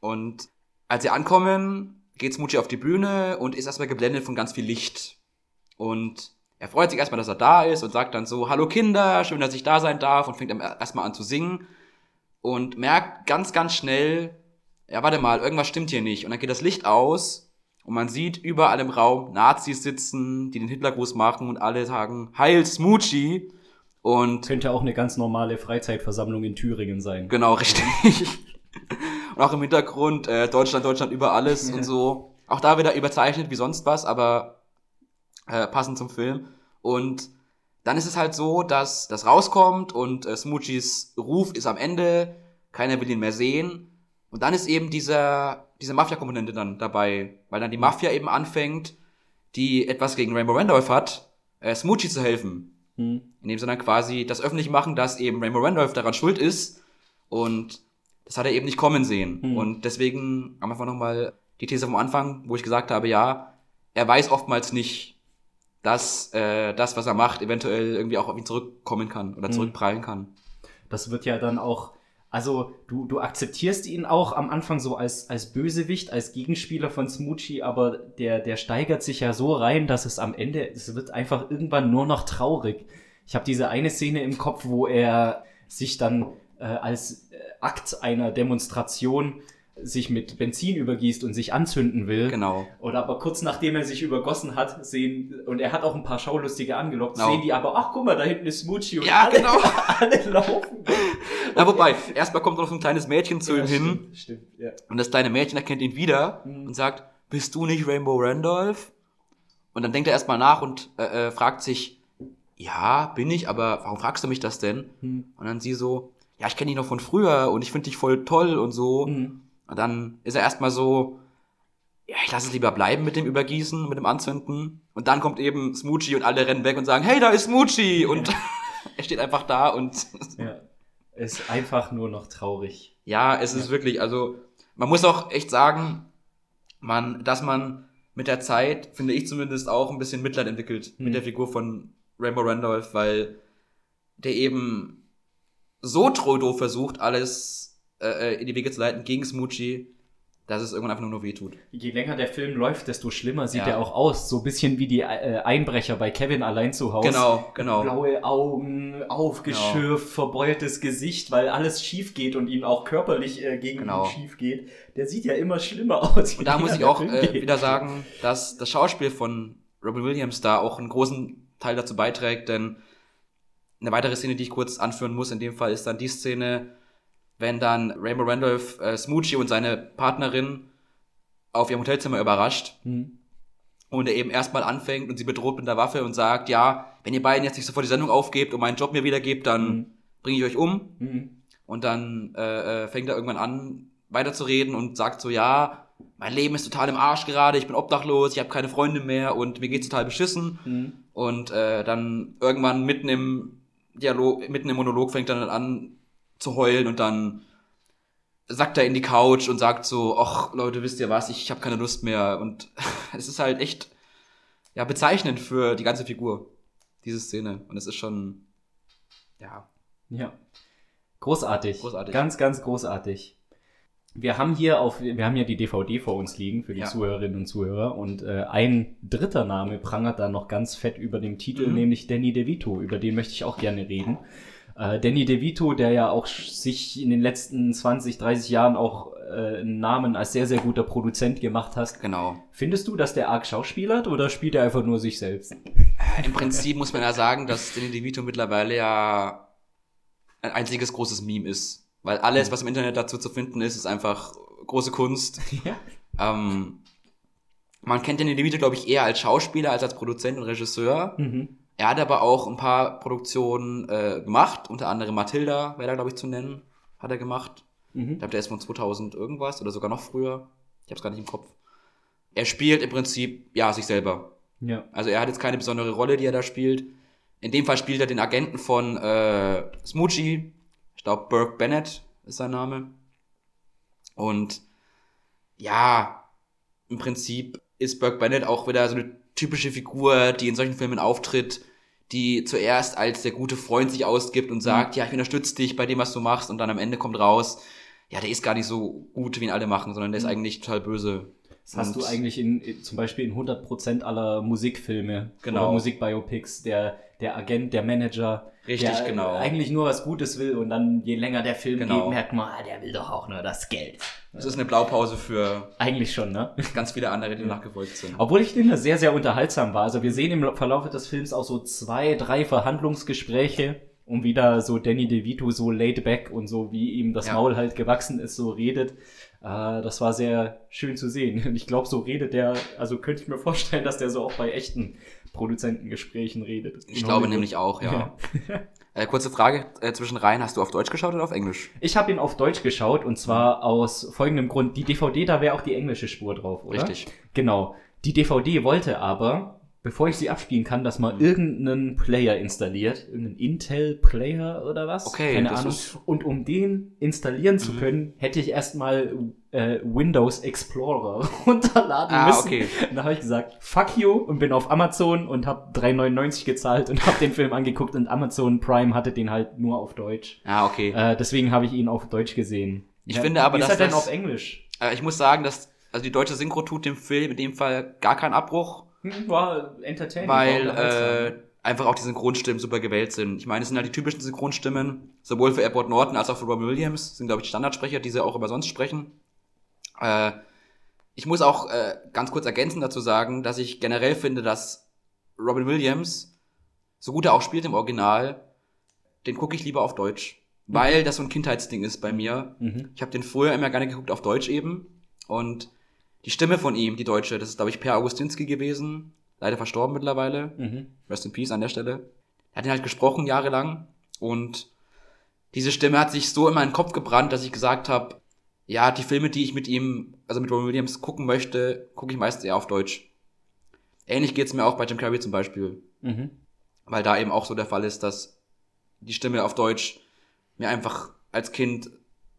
Und als sie ankommen, geht Smoochie auf die Bühne und ist erstmal geblendet von ganz viel Licht. Und er freut sich erstmal, dass er da ist und sagt dann so, hallo Kinder, schön, dass ich da sein darf und fängt dann erstmal an zu singen und merkt ganz, ganz schnell, ja, warte mal, irgendwas stimmt hier nicht. Und dann geht das Licht aus und man sieht überall im Raum Nazis sitzen, die den Hitlergruß machen und alle sagen, Heil Smoochie. Und Könnte auch eine ganz normale Freizeitversammlung in Thüringen sein. Genau, (laughs) richtig. und auch im Hintergrund äh, Deutschland, Deutschland über alles Ja. (laughs) und so. Auch da wieder überzeichnet wie sonst was, aber äh, passend zum Film. Und dann ist es halt so, dass das rauskommt und äh, Smoochies Ruf ist am Ende, keiner will ihn mehr sehen. Und dann ist eben dieser diese Mafia-Komponente dann dabei, weil dann die Mafia eben anfängt, die etwas gegen Rainbow Randolph hat, äh, Smoochie zu helfen. Hm. Indem sie dann quasi das öffentlich machen, dass eben Rainbow Randolph daran schuld ist und das hat er eben nicht kommen sehen. Hm. Und deswegen am Anfang nochmal die These vom Anfang, wo ich gesagt habe, ja, er weiß oftmals nicht, dass äh, das, was er macht, eventuell irgendwie auch auf ihn zurückkommen kann oder Hm. zurückprallen kann. Das wird ja dann auch, also du, du akzeptierst ihn auch am Anfang so als, als Bösewicht, als Gegenspieler von Smoochie, aber der, der steigert sich ja so rein, dass es am Ende, es wird einfach irgendwann nur noch traurig. Ich habe diese eine Szene im Kopf, wo er sich dann äh, als äh, Akt einer Demonstration sich mit Benzin übergießt und sich anzünden will. Genau. Oder aber kurz nachdem er sich übergossen hat, sehen, und er hat auch ein paar Schaulustige angelockt, Genau. sehen die aber, ach guck mal, da hinten ist Smoochie und Ja, alle, genau. (laughs) alle laufen. (laughs) Na, wobei, erstmal kommt noch so ein kleines Mädchen zu Ja, ihm hin Stimmt, stimmt, ja. und das kleine Mädchen erkennt ihn wieder Mhm. und sagt, bist du nicht Rainbow Randolph? Und dann denkt er erstmal nach und äh, äh, fragt sich, ja, bin ich, aber warum fragst du mich das denn? Mhm. Und dann sie so, ja, ich kenne dich noch von früher und ich finde dich voll toll und so. Mhm. Und dann ist er erstmal so, ja, ich lasse es lieber bleiben mit dem Übergießen, mit dem Anzünden. Und dann kommt eben Smoochie und alle rennen weg und sagen, hey, da ist Smoochie! Und (laughs) er steht einfach da und Ja. Ist einfach nur noch traurig. ja, es ist wirklich, also man muss auch echt sagen, man, dass man mit der Zeit, finde ich zumindest, auch ein bisschen Mitleid entwickelt Mhm. mit der Figur von Rainbow Randolph, weil der eben so treu versucht, alles äh, in die Wege zu leiten gegen Smoochie, dass es irgendwann einfach nur noch weh tut. Je länger der Film läuft, desto schlimmer sieht Ja. er auch aus. So ein bisschen wie die äh, Einbrecher bei Kevin allein zu Hause. Genau, genau. Blaue Augen, aufgeschürft, verbeultes Gesicht, weil alles schief geht und ihm auch körperlich äh, gegen Genau. ihn schief geht. Der sieht ja immer schlimmer aus. Und da muss ich auch äh, wieder sagen, dass das Schauspiel von Robin Williams da auch einen großen Teil dazu beiträgt, denn eine weitere Szene, die ich kurz anführen muss, in dem Fall ist dann die Szene, wenn dann Rainbow Randolph äh, Smoochie und seine Partnerin auf ihrem Hotelzimmer überrascht Hm. und er eben erstmal anfängt und sie bedroht mit der Waffe und sagt, ja, wenn ihr beiden jetzt nicht sofort die Sendung aufgebt und meinen Job mir wiedergebt, dann Mhm. bringe ich euch um. Mhm. Und dann äh, äh, fängt er irgendwann an, weiterzureden und sagt so, ja, mein Leben ist total im Arsch gerade, ich bin obdachlos, ich habe keine Freunde mehr und mir geht's total beschissen. Mhm. Und äh, dann irgendwann mitten im Dialog, mitten im Monolog fängt er dann an zu heulen und dann sackt er in die Couch und sagt so, ach Leute, wisst ihr was, ich habe keine Lust mehr. Und (laughs) es ist halt echt ja bezeichnend für die ganze Figur, diese Szene. Und es ist schon, ja, Ja. Großartig. Großartig. Ganz, ganz großartig. Wir haben hier auf, wir haben ja die DVD vor uns liegen für die Ja. Zuhörerinnen und Zuhörer und äh, ein dritter Name prangert da noch ganz fett über dem Titel, Mhm. nämlich Danny DeVito. Über den möchte ich auch gerne reden. Äh, Danny DeVito, der ja auch sich in den letzten 20, 30 Jahren auch äh, einen Namen als sehr, sehr guter Produzent gemacht hast. genau. Findest du, dass der arg schauspielert oder spielt er einfach nur sich selbst? Im Prinzip muss man ja sagen, dass Danny DeVito mittlerweile ja ein einziges großes Meme ist. Weil alles, was im Internet dazu zu finden ist, ist einfach große Kunst. (laughs) Ja. Ähm, man kennt Danny DeVito, glaube ich, eher als Schauspieler als als Produzent und Regisseur. Mhm. Er hat aber auch ein paar Produktionen äh, gemacht, unter anderem Matilda, wäre da, glaube ich, zu nennen, hat er gemacht. Ich Mhm. glaube, der ist von 2000 irgendwas oder sogar noch früher. Ich habe es gar nicht im Kopf. Er spielt im Prinzip, ja, sich selber. Ja. Also er hat jetzt keine besondere Rolle, die er da spielt. In dem Fall spielt er den Agenten von äh, Smoochie. Ich glaube, Burke Bennett ist sein Name. Und ja, im Prinzip ist Burke Bennett auch wieder so eine typische Figur, die in solchen Filmen auftritt, die zuerst als der gute Freund sich ausgibt und sagt, ja, ich unterstütze dich bei dem, was du machst, und dann am Ende kommt raus, ja, der ist gar nicht so gut, wie ihn alle machen, sondern der ist eigentlich total böse. Das hast du eigentlich in, in, zum Beispiel in 100% aller Musikfilme Genau. oder Musikbiopics, der, der Agent, der Manager, Richtig, der genau. eigentlich nur was Gutes will und dann je länger der Film Genau. geht, merkt man, ah, der will doch auch nur das Geld. Das ist eine Blaupause für Eigentlich schon, ne? ganz viele andere, die nachgefolgt sind. Obwohl ich finde, sehr, sehr unterhaltsam war. Also wir sehen im Verlauf des Films auch so zwei, drei Verhandlungsgespräche und wieder so Danny DeVito so laid back und so wie ihm das Ja. Maul halt gewachsen ist, so redet. Äh, das war sehr schön zu sehen. Und ich glaube, so redet der, also könnte ich mir vorstellen, dass der so auch bei echten Produzentengesprächen redet. Ich glaube nämlich auch, ja. (laughs) Äh, kurze Frage äh, zwischen rein, hast du auf Deutsch geschaut oder auf Englisch? Ich habe ihn auf Deutsch geschaut und zwar aus folgendem Grund. Die DVD, da wäre auch die englische Spur drauf, oder? Richtig. Genau. Die DVD wollte aber, bevor ich sie abspielen kann, dass man irgendeinen Player installiert. Irgendeinen Intel-Player oder was? Okay, Keine Ahnung. Mhm. Und um den installieren zu können, hätte ich erstmal äh, Windows Explorer (laughs) runterladen Ah, müssen. okay. Und da habe ich gesagt, fuck you und bin auf Amazon und habe 3,99 gezahlt und habe den Film angeguckt und Amazon Prime hatte den halt nur auf Deutsch. Ah, okay. Äh, deswegen habe ich ihn auf Deutsch gesehen. Ich finde aber, wie ist dass er denn auf Englisch? Äh, ich muss sagen, dass also die deutsche Synchro tut dem Film in dem Fall gar keinen Abbruch, War entertaining. weil äh, einfach auch die Synchronstimmen super gewählt sind. Ich meine, es sind halt die typischen Synchronstimmen, sowohl für Edward Norton als auch für Robin Williams, sind glaube ich die Standardsprecher, die sie auch immer sonst sprechen. Äh, ich muss auch äh, ganz kurz ergänzend dazu sagen, dass ich generell finde, dass Robin Williams, so gut er auch spielt im Original, den gucke ich lieber auf Deutsch. Weil das so ein Kindheitsding ist bei mir. Mhm. Ich habe den früher immer gerne geguckt auf Deutsch eben. Und die Stimme von ihm, die deutsche, das ist, glaube ich, Per Augustinski gewesen. Leider verstorben mittlerweile. Mhm. Rest in Peace an der Stelle. Er hat ihn halt gesprochen jahrelang. Und diese Stimme hat sich so in meinen Kopf gebrannt, dass ich gesagt habe, ja, die Filme, die ich mit ihm, also mit Robin Williams gucken möchte, gucke ich meist eher auf Deutsch. Ähnlich geht's mir auch bei Jim Carrey zum Beispiel. Mhm. Weil da eben auch so der Fall ist, dass die Stimme auf Deutsch mir einfach als Kind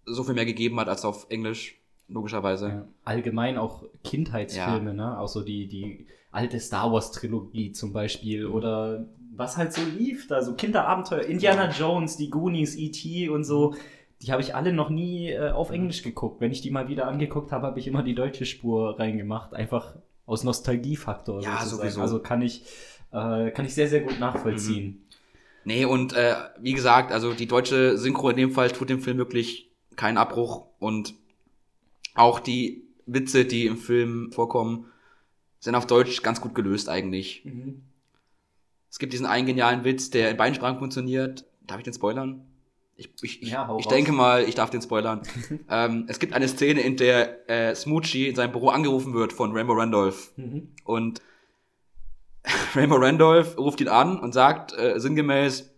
so viel mehr gegeben hat als auf Englisch, logischerweise. Ja. Allgemein auch Kindheitsfilme, ne? Auch so die, die alte Star Wars Trilogie zum Beispiel oder was halt so lief da, so Kinderabenteuer, Indiana Jones, die Goonies, E.T. und so. Die habe ich alle noch nie äh, auf Englisch geguckt. Wenn ich die mal wieder angeguckt habe, habe ich immer die deutsche Spur reingemacht. Einfach aus Nostalgiefaktor. Ja, sozusagen. sowieso. Also kann ich, äh, kann ich sehr, sehr gut nachvollziehen. Nee, und äh, wie gesagt, also die deutsche Synchro in dem Fall tut dem Film wirklich keinen Abbruch und auch die Witze, die im Film vorkommen, sind auf Deutsch ganz gut gelöst eigentlich. Mhm. Es gibt diesen einen genialen Witz, der in beiden Sprachen funktioniert. Darf ich den spoilern? Ich, ich, ich, Ja, ich raus. denke mal, ich darf den spoilern. (laughs) ähm, es gibt eine Szene, in der äh, Smoochie in seinem Büro angerufen wird von Rainbow Randolph. Mhm. Und (laughs) Rainbow Randolph ruft ihn an und sagt äh, sinngemäß,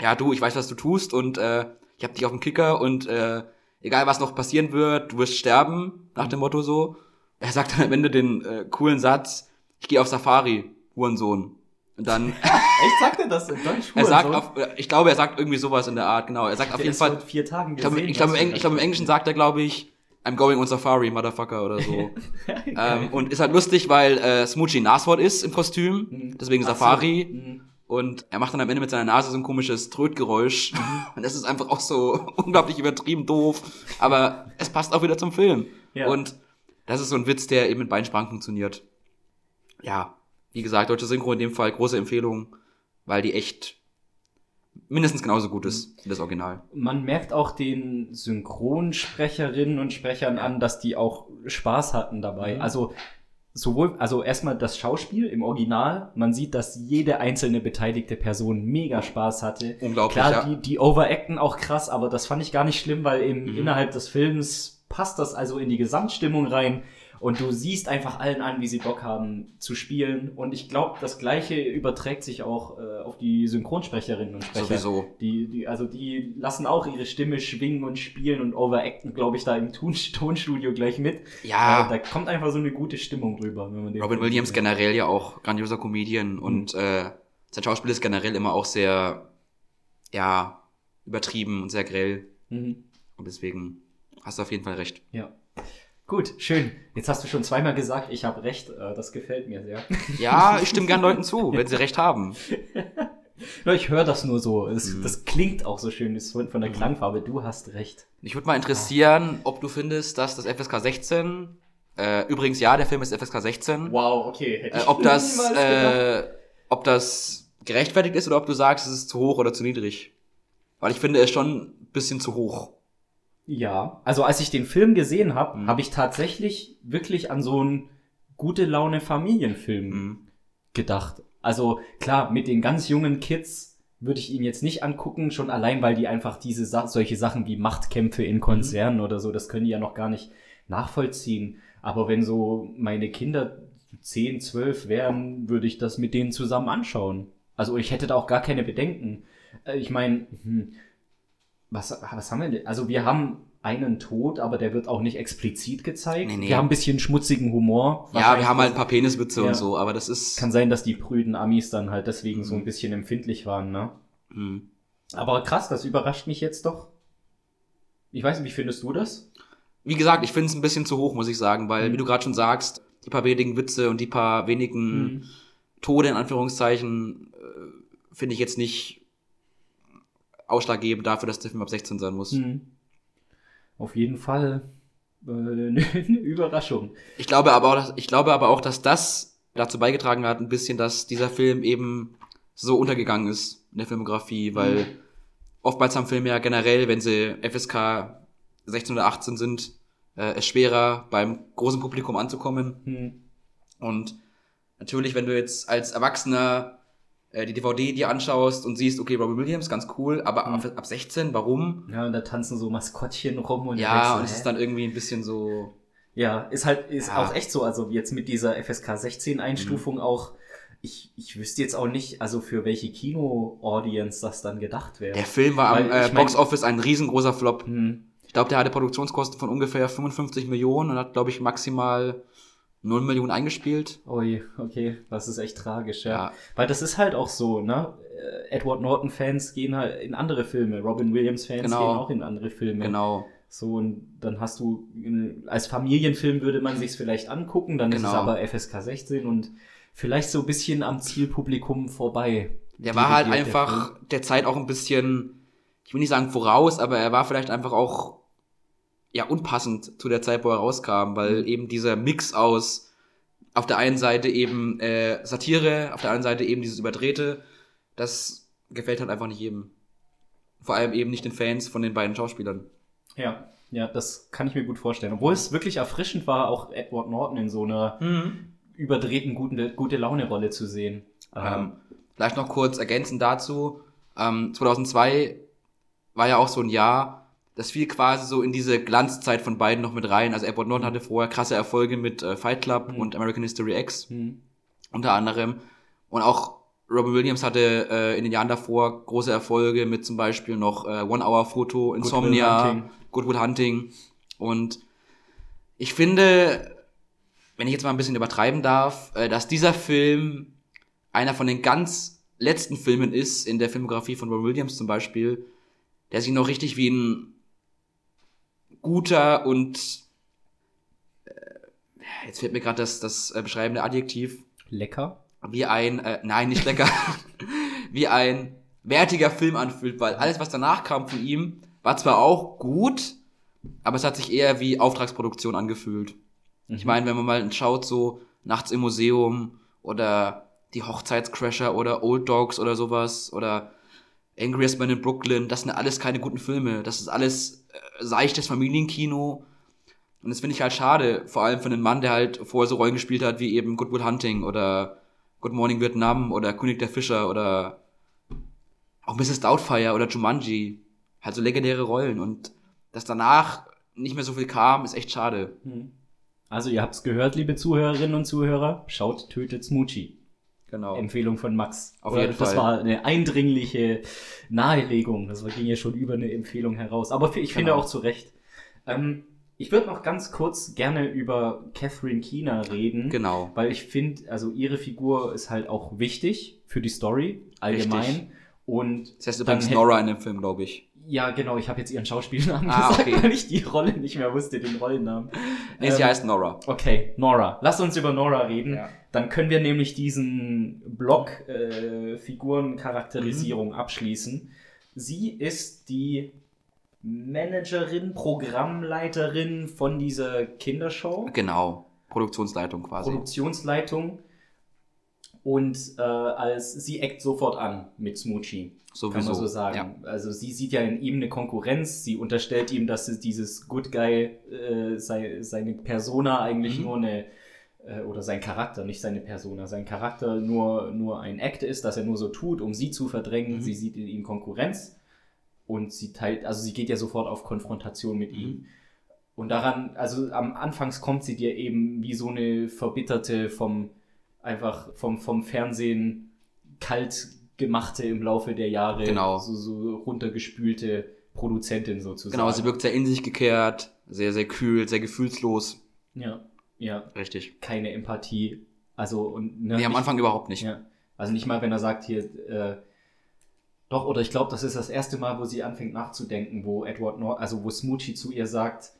ja du, ich weiß, was du tust und äh, ich hab dich auf dem Kicker und äh, egal was noch passieren wird, du wirst sterben, nach dem Motto so. Er sagt dann am Ende den äh, coolen Satz, ich gehe auf Safari, Hurensohn. Und dann, (laughs) (laughs) Echt, sagt er das in Deutsch? er sagt, auf, äh, ich glaube, er sagt irgendwie sowas in der Art, genau. Er sagt auf jeden Fall, vier Tagen ich glaube, gesehen, ich glaube, ich glaube, im? Englischen sagt er, glaube ich, I'm going on Safari, Motherfucker oder so. (laughs) Ähm, und ist halt lustig, weil äh, Smoochie ein Nashorn ist im Kostüm, Mhm. deswegen Ach so. Safari. Mhm. Und er macht dann am Ende mit seiner Nase so ein komisches Trötgeräusch. Und das ist einfach auch so (laughs) unglaublich übertrieben doof. Aber es passt auch wieder zum Film. Ja. Und das ist so ein Witz, der eben mit beiden Sprachen funktioniert. Ja, wie gesagt, deutsche Synchro in dem Fall große Empfehlung, weil die echt mindestens genauso gut ist wie das Original. Man merkt auch den Synchronsprecherinnen und Sprechern an, dass die auch Spaß hatten dabei. Mhm. Also sowohl, also erstmal das Schauspiel im Original. Man sieht, dass jede einzelne beteiligte Person mega Spaß hatte. Unglaublich, Klar, ja. die, die overacten auch krass, aber das fand ich gar nicht schlimm, weil im, Mhm. innerhalb des Films passt das also in die Gesamtstimmung rein. Und du siehst einfach allen an, wie sie Bock haben zu spielen. Und ich glaube, das Gleiche überträgt sich auch äh, auf die Synchronsprecherinnen und Sprecher. Sowieso. Die, die, also die lassen auch ihre Stimme schwingen und spielen und overacten, glaube ich, da im Ton Tonstudio gleich mit. Ja. Äh, da kommt einfach so eine gute Stimmung drüber, wenn man den Robin Williams sieht. generell ja auch grandioser Comedian Mhm. und äh, sein Schauspiel ist generell immer auch sehr, ja, übertrieben und sehr grell. Mhm. Und deswegen hast du auf jeden Fall recht. Ja. Gut, schön. Jetzt hast du schon zweimal gesagt, ich habe recht. Äh, das gefällt mir sehr. Ja, ich stimme gern Leuten zu, wenn sie recht haben. (laughs) Ich höre das nur so. Es, Mhm. Das klingt auch so schön von, von der Klangfarbe. Du hast recht. Mich würde mal interessieren, ob du findest, dass das FSK 16, äh, übrigens ja, der Film ist FSK 16, Wow, okay. Hätte äh, ich ob das, äh, ob das gerechtfertigt ist oder ob du sagst, es ist zu hoch oder zu niedrig. Weil ich finde es schon ein bisschen zu hoch. Ja, also als ich den Film gesehen habe, Mhm. habe ich tatsächlich wirklich an so einen gute Laune Familienfilm Mhm. gedacht. Also klar, mit den ganz jungen Kids würde ich ihn jetzt nicht angucken, schon allein, weil die einfach diese solche Sachen wie Machtkämpfe in Konzernen oder so, das können die ja noch gar nicht nachvollziehen. Aber wenn so meine Kinder 10, 12 wären, würde ich das mit denen zusammen anschauen. Also ich hätte da auch gar keine Bedenken. Äh, Ich meine, hm, was, was haben wir denn? Also wir haben einen Tod, aber der wird auch nicht explizit gezeigt. Nee, nee. Wir haben ein bisschen schmutzigen Humor. Ja, wir haben halt ein paar Peniswitze Ja. und so, aber das ist. Kann sein, dass die prüden Amis dann halt deswegen Mhm. so ein bisschen empfindlich waren, ne? Hm. Aber krass, das überrascht mich jetzt doch. Ich weiß nicht, wie findest du das? Wie gesagt, ich finde es ein bisschen zu hoch, muss ich sagen, weil, Mhm. wie du gerade schon sagst, die paar wenigen Witze und die paar wenigen Mhm. Tode in Anführungszeichen äh, finde ich jetzt nicht ausschlaggebend dafür, dass der Film ab 16 sein muss. Hm. Auf jeden Fall äh, (laughs) eine Überraschung. Ich glaube aber auch, dass, ich glaube aber auch, dass das dazu beigetragen hat, ein bisschen, dass dieser Film eben so untergegangen ist in der Filmografie, weil oftmals haben Filme ja generell, wenn sie FSK 16 oder 18 sind, äh, es schwerer beim großen Publikum anzukommen. Hm. Und natürlich, wenn du jetzt als Erwachsener äh, die DVD dir anschaust und siehst, okay, Robbie Williams, ganz cool, aber ab, ab 16, warum? Ja, und da tanzen so Maskottchen rum und Ja, und es ist dann irgendwie ein bisschen so. Ja, ist halt, ist Ja. auch echt so. Also jetzt mit dieser FSK 16 Einstufung Mhm. auch, ich, ich wüsste jetzt auch nicht, also für welche Kino-Audience das dann gedacht wäre. Der Film war am Weil, äh, ich mein- Box Office ein riesengroßer Flop. Hm. Ich glaube, der hatte Produktionskosten von ungefähr 55 Millionen und hat, glaube ich, maximal 0 Millionen eingespielt. Ui, okay, das ist echt tragisch, ja. Ja. Weil das ist halt auch so, ne? Äh, Edward Norton-Fans gehen halt in andere Filme, Robin Williams-Fans Genau. gehen auch in andere Filme. Genau. So, und dann hast du, in- als Familienfilm würde man sich's vielleicht angucken, dann ist Genau. es aber FSK 16 und vielleicht so ein bisschen am Zielpublikum vorbei. Der war halt der einfach Film. der Zeit auch ein bisschen, ich will nicht sagen voraus, aber er war vielleicht einfach auch ja unpassend zu der Zeit, wo er rauskam, weil Mhm. eben dieser Mix aus auf der einen Seite eben äh, Satire, auf der anderen Seite eben dieses Überdrehte, das gefällt halt einfach nicht jedem. Vor allem eben nicht den Fans von den beiden Schauspielern. Ja, ja, das kann ich mir gut vorstellen. Obwohl es wirklich erfrischend war, auch Edward Norton in so einer überdrehten guten, gute Laune-Rolle zu sehen. Ähm, vielleicht noch kurz ergänzend dazu. Ähm, 2002 war ja auch so ein Jahr, das fiel quasi so in diese Glanzzeit von beiden noch mit rein. Also Edward Norton hatte vorher krasse Erfolge mit äh, Fight Club Mhm. und American History X hm. unter anderem. Und auch Robin Williams hatte äh, in den Jahren davor große Erfolge mit zum Beispiel noch äh, One Hour Photo, Insomnia, Hunting. Good Hunting. Und ich finde, wenn ich jetzt mal ein bisschen übertreiben darf, äh, dass dieser Film einer von den ganz letzten Filmen ist, in der Filmografie von Robin Williams zum Beispiel, der sich noch richtig wie ein guter und äh, jetzt fehlt mir gerade das, das äh, beschreibende Adjektiv, Lecker. wie ein, äh, nein, nicht lecker, (laughs) wie ein wertiger Film anfühlt, weil alles, was danach kam von ihm, war zwar auch gut, aber es hat sich eher wie Auftragsproduktion angefühlt. Ich meine, wenn man mal schaut, so Nachts im Museum oder die Hochzeitscrasher oder Old Dogs oder sowas oder Angriest Man in Brooklyn, das sind alles keine guten Filme. Das ist alles äh, seichtes Familienkino. Und das finde ich halt schade, vor allem für einen Mann, der halt vorher so Rollen gespielt hat wie eben Good Will Hunting oder Good Morning Vietnam oder König der Fischer oder auch Mrs. Doubtfire oder Jumanji. Halt so legendäre Rollen. Und dass danach nicht mehr so viel kam, ist echt schade. Also ihr habt's gehört, liebe Zuhörerinnen und Zuhörer. Schaut Tötet Smoochie. Genau. Empfehlung von Max. Auf Oder jeden das Fall. war eine eindringliche Nahelegung. Das ging ja schon über eine Empfehlung heraus. Aber ich finde Genau. auch zu Recht. Ähm, ich würde noch ganz kurz gerne über Catherine Keener reden. Genau. Weil ich finde, also ihre Figur ist halt auch wichtig für die Story allgemein. Richtig. Und Das heißt übrigens Nora in dem Film, glaube ich. Ja, genau, ich habe jetzt ihren Schauspielnamen Ah, gesagt, okay. weil ich die Rolle nicht mehr wusste, den Rollennamen. Nee, sie Ähm, heißt Nora. Okay, Nora. Lass uns über Nora reden. Ja. Dann können wir nämlich diesen Block äh, Figurencharakterisierung abschließen. Sie ist die Managerin, Programmleiterin von dieser Kindershow, Genau. Produktionsleitung quasi. Produktionsleitung. Und äh, als sie eckt sofort an mit Smoochie. Kann Sowieso. man so sagen. Also sie sieht ja in ihm eine Konkurrenz, sie unterstellt ihm, dass es dieses Good Guy, äh, sei, seine Persona eigentlich Mhm. nur eine, äh, oder sein Charakter, nicht seine Persona, sein Charakter nur, nur ein Act ist, dass er nur so tut, um sie zu verdrängen. Mhm. Sie sieht in ihm Konkurrenz und sie teilt, also sie geht ja sofort auf Konfrontation mit Mhm. ihm. Und daran, also am Anfangs kommt sie dir eben wie so eine verbitterte vom, einfach vom, vom Fernsehen kalt gemachte im Laufe der Jahre, Genau. so, so runtergespülte Produzentin sozusagen. Genau, sie wirkt sehr in sich gekehrt, sehr, sehr kühl, sehr gefühlslos. Ja, ja, Richtig. keine Empathie. Also und ne, Nee, am nicht- Anfang überhaupt nicht. Ja. Also nicht mal, wenn er sagt hier, äh, doch, oder ich glaube, das ist das erste Mal, wo sie anfängt nachzudenken, wo Edward Nor also wo Smoochie zu ihr sagt,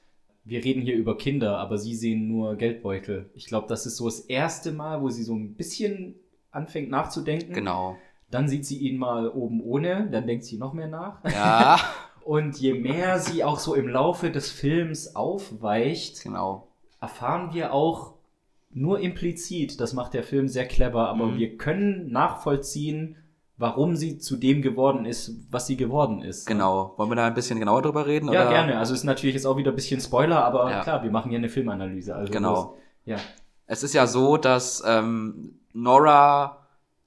wir reden hier über Kinder, aber sie sehen nur Geldbeutel. Ich glaube, das ist so das erste Mal, wo sie so ein bisschen anfängt nachzudenken. Genau. Dann sieht sie ihn mal oben ohne, dann denkt sie noch mehr nach. Ja, (laughs) Und je mehr sie auch so im Laufe des Films aufweicht, genau. Erfahren wir auch nur implizit, das macht der Film sehr clever, aber Mhm. wir können nachvollziehen, warum sie zu dem geworden ist, was sie geworden ist. Genau. Wollen wir da ein bisschen genauer drüber reden? Ja, oder? gerne. Also ist natürlich jetzt auch wieder ein bisschen Spoiler, aber Ja. klar, wir machen hier eine Filmanalyse. Also Genau. Das, ja. Es ist ja so, dass ähm, Nora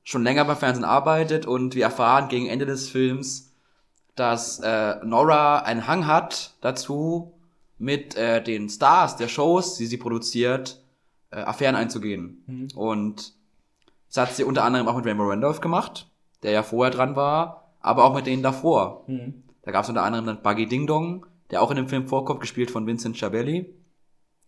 schon länger beim Fernsehen arbeitet und wir erfahren gegen Ende des Films, dass äh, Nora einen Hang hat dazu, mit äh, den Stars der Shows, die sie produziert, äh, Affären einzugehen. Mhm. Und das hat sie unter anderem auch mit Rainbow Randolph gemacht, der ja vorher dran war, aber auch mit denen davor. Mhm. Da gab es unter anderem dann Buggy Ding Dong, der auch in dem Film vorkommt, gespielt von Vincent Chabelli.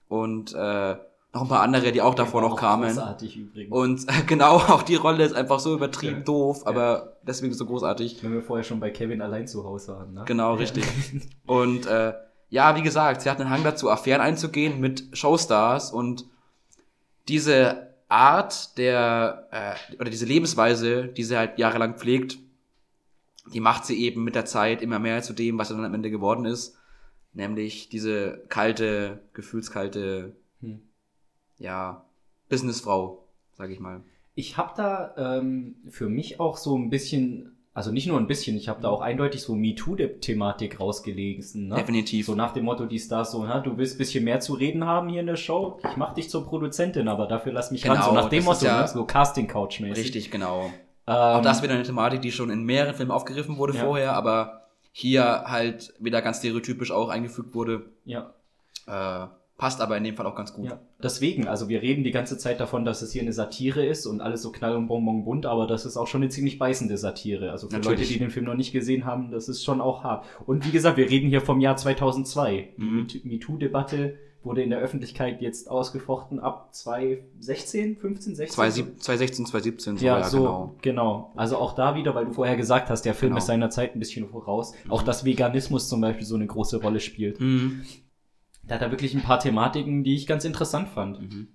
Und äh, noch ein paar andere, die auch davor noch kamen. Großartig übrigens. Und äh, (laughs) genau, auch die Rolle ist einfach so übertrieben Ja. doof, aber deswegen so großartig. wenn wir vorher schon bei Kevin allein zu Hause waren. Ne? Genau, richtig. (laughs) Und äh, ja, wie gesagt, sie hat einen Hang dazu, Affären einzugehen mit Showstars und diese Art der, äh, oder diese Lebensweise, die sie halt jahrelang pflegt, die macht sie eben mit der Zeit immer mehr zu dem, was sie dann am Ende geworden ist. Nämlich diese kalte, gefühlskalte, Hm. ja, Businessfrau, sag ich mal. Ich habe da ähm, für mich auch so ein bisschen, also nicht nur ein bisschen, ich habe da auch eindeutig so MeToo-Thematik rausgelesen. Ne? Definitiv. So nach dem Motto, die Stars so, ha, du willst ein bisschen mehr zu reden haben hier in der Show, ich mach dich zur Produzentin, aber dafür lass mich ran. Genau, So nach dem Motto, ja ne? so Casting-Couch-mäßig. Richtig, genau. Ähm, Auch das wieder eine Thematik, die schon in mehreren Filmen aufgegriffen wurde Ja. vorher, aber hier halt wieder ganz stereotypisch auch eingefügt wurde. Ja, Äh, passt aber in dem Fall auch ganz gut. ja. Deswegen, also wir reden die ganze Zeit davon, dass es hier eine Satire ist und alles so knall und bonbon bunt, aber das ist auch schon eine ziemlich beißende Satire. Also für Natürlich. Leute, die den Film noch nicht gesehen haben, das ist schon auch hart. Und wie gesagt, wir reden hier vom Jahr 2002. Mhm. Die MeToo-Debatte wurde in der Öffentlichkeit jetzt ausgefochten ab 2016, 15, 16? 2016, 2017, so, Ja, ja, so, genau. genau. Also auch da wieder, weil du vorher gesagt hast, der Film Genau. ist seiner Zeit ein bisschen voraus. Auch dass Veganismus zum Beispiel so eine große Rolle spielt. Mhm. Da hat er wirklich ein paar Thematiken, die ich ganz interessant fand. Mhm.